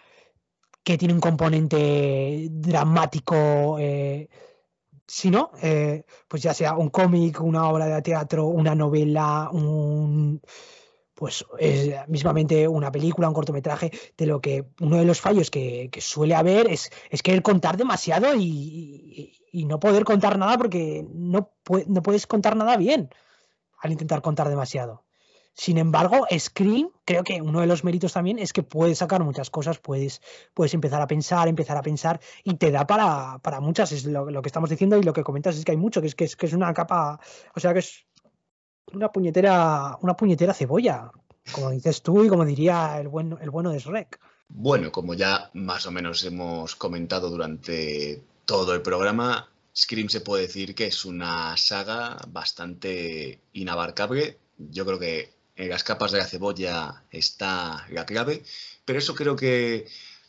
que tiene un componente dramático, eh, si no, eh, pues ya sea un cómic, una obra de teatro, una novela, un pues es mismamente una película, un cortometraje, de lo que uno de los fallos que, suele haber es, es querer contar demasiado y, no poder contar nada porque no, no puedes contar nada bien al intentar contar demasiado. Sin embargo, Scream, creo que uno de los méritos también es que puedes sacar muchas cosas, puedes, puedes empezar a pensar, empezar a pensar y te da para, para muchas, es lo, que estamos diciendo y lo que comentas es que hay mucho, que es, que es, que es una capa, o sea que es una puñetera, una puñetera cebolla, como dices tú y como diría el, bueno, el bueno de Shrek. Bueno, como ya más o menos hemos comentado durante todo el programa, Scream se puede decir que es una saga bastante inabarcable. Yo creo que en las capas de la cebolla está la clave, pero eso creo que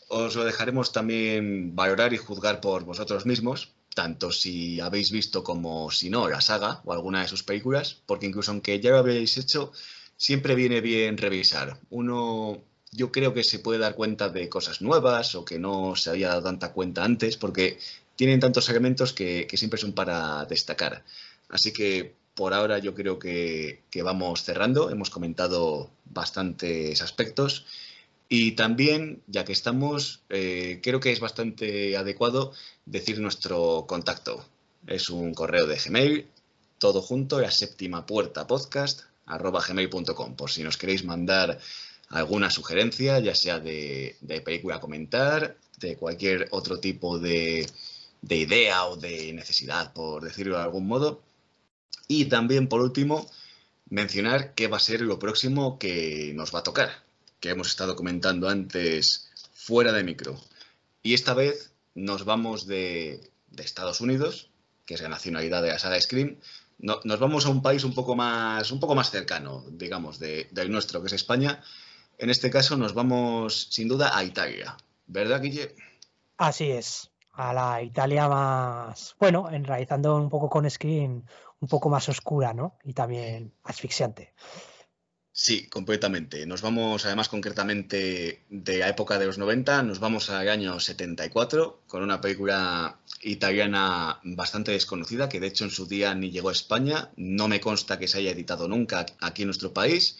os lo dejaremos también valorar y juzgar por vosotros mismos, tanto si habéis visto como si no la saga o alguna de sus películas, porque incluso aunque ya lo habéis hecho, siempre viene bien revisar. Uno, yo creo que se puede dar cuenta de cosas nuevas o que no se había dado tanta cuenta antes, porque tienen tantos elementos que, que siempre son para destacar. Así que por ahora yo creo que, vamos cerrando. Hemos comentado bastantes aspectos. Y también, ya que estamos, eh, creo que es bastante adecuado decir nuestro contacto. Es un correo de Gmail, todo junto, la séptima puerta podcast, arroba gmail.com, por si nos queréis mandar alguna sugerencia, ya sea de, película a comentar, de cualquier otro tipo de, de idea o de necesidad, por decirlo de algún modo, y también, por último, mencionar qué va a ser lo próximo que nos va a tocar, que hemos estado comentando antes fuera de micro. Y esta vez nos vamos de, Estados Unidos, que es la nacionalidad de la saga Scream, nos vamos a un país un poco más, un poco más cercano, digamos, del nuestro, que es España. En este caso nos vamos, sin duda, a Italia. ¿Verdad, Guille? Así es, a la Italia más, bueno, enraizando un poco con Scream un poco más oscura, ¿no? Y también asfixiante. Sí, completamente. Nos vamos, además, concretamente de la época de los 90, nos vamos al año 74 con una película italiana bastante desconocida, que de hecho en su día ni llegó a España. No me consta que se haya editado nunca aquí en nuestro país.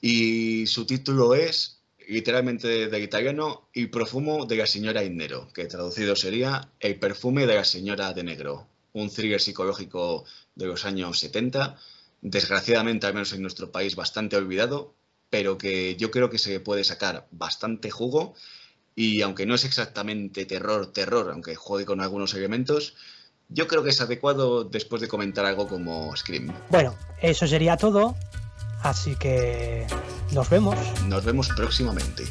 Y su título es, literalmente del italiano, El profumo de la señora Innero, que traducido sería El perfume de la señora de negro. Un thriller psicológico de los años 70, desgraciadamente al menos en nuestro país bastante olvidado, pero que yo creo que se puede sacar bastante jugo y aunque no es exactamente terror, terror, aunque juegue con algunos elementos, yo creo que es adecuado después de comentar algo como Scream. Bueno, eso sería todo, así que nos vemos. Nos vemos próximamente.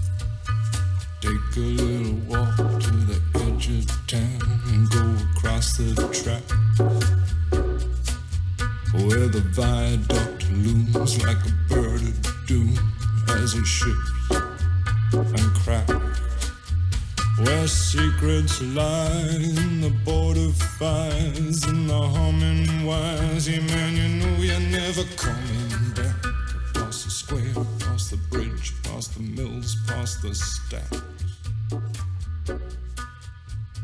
Where the viaduct looms like a bird of doom as it shifts and cracks. Where secrets lie in the border fires and the humming wires. Yeah, man, you know you're never coming back. Past the square, past the bridge, past the mills, past the stacks.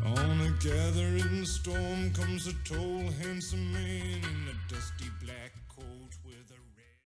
On a gathering storm comes a tall, handsome man in a dusty black.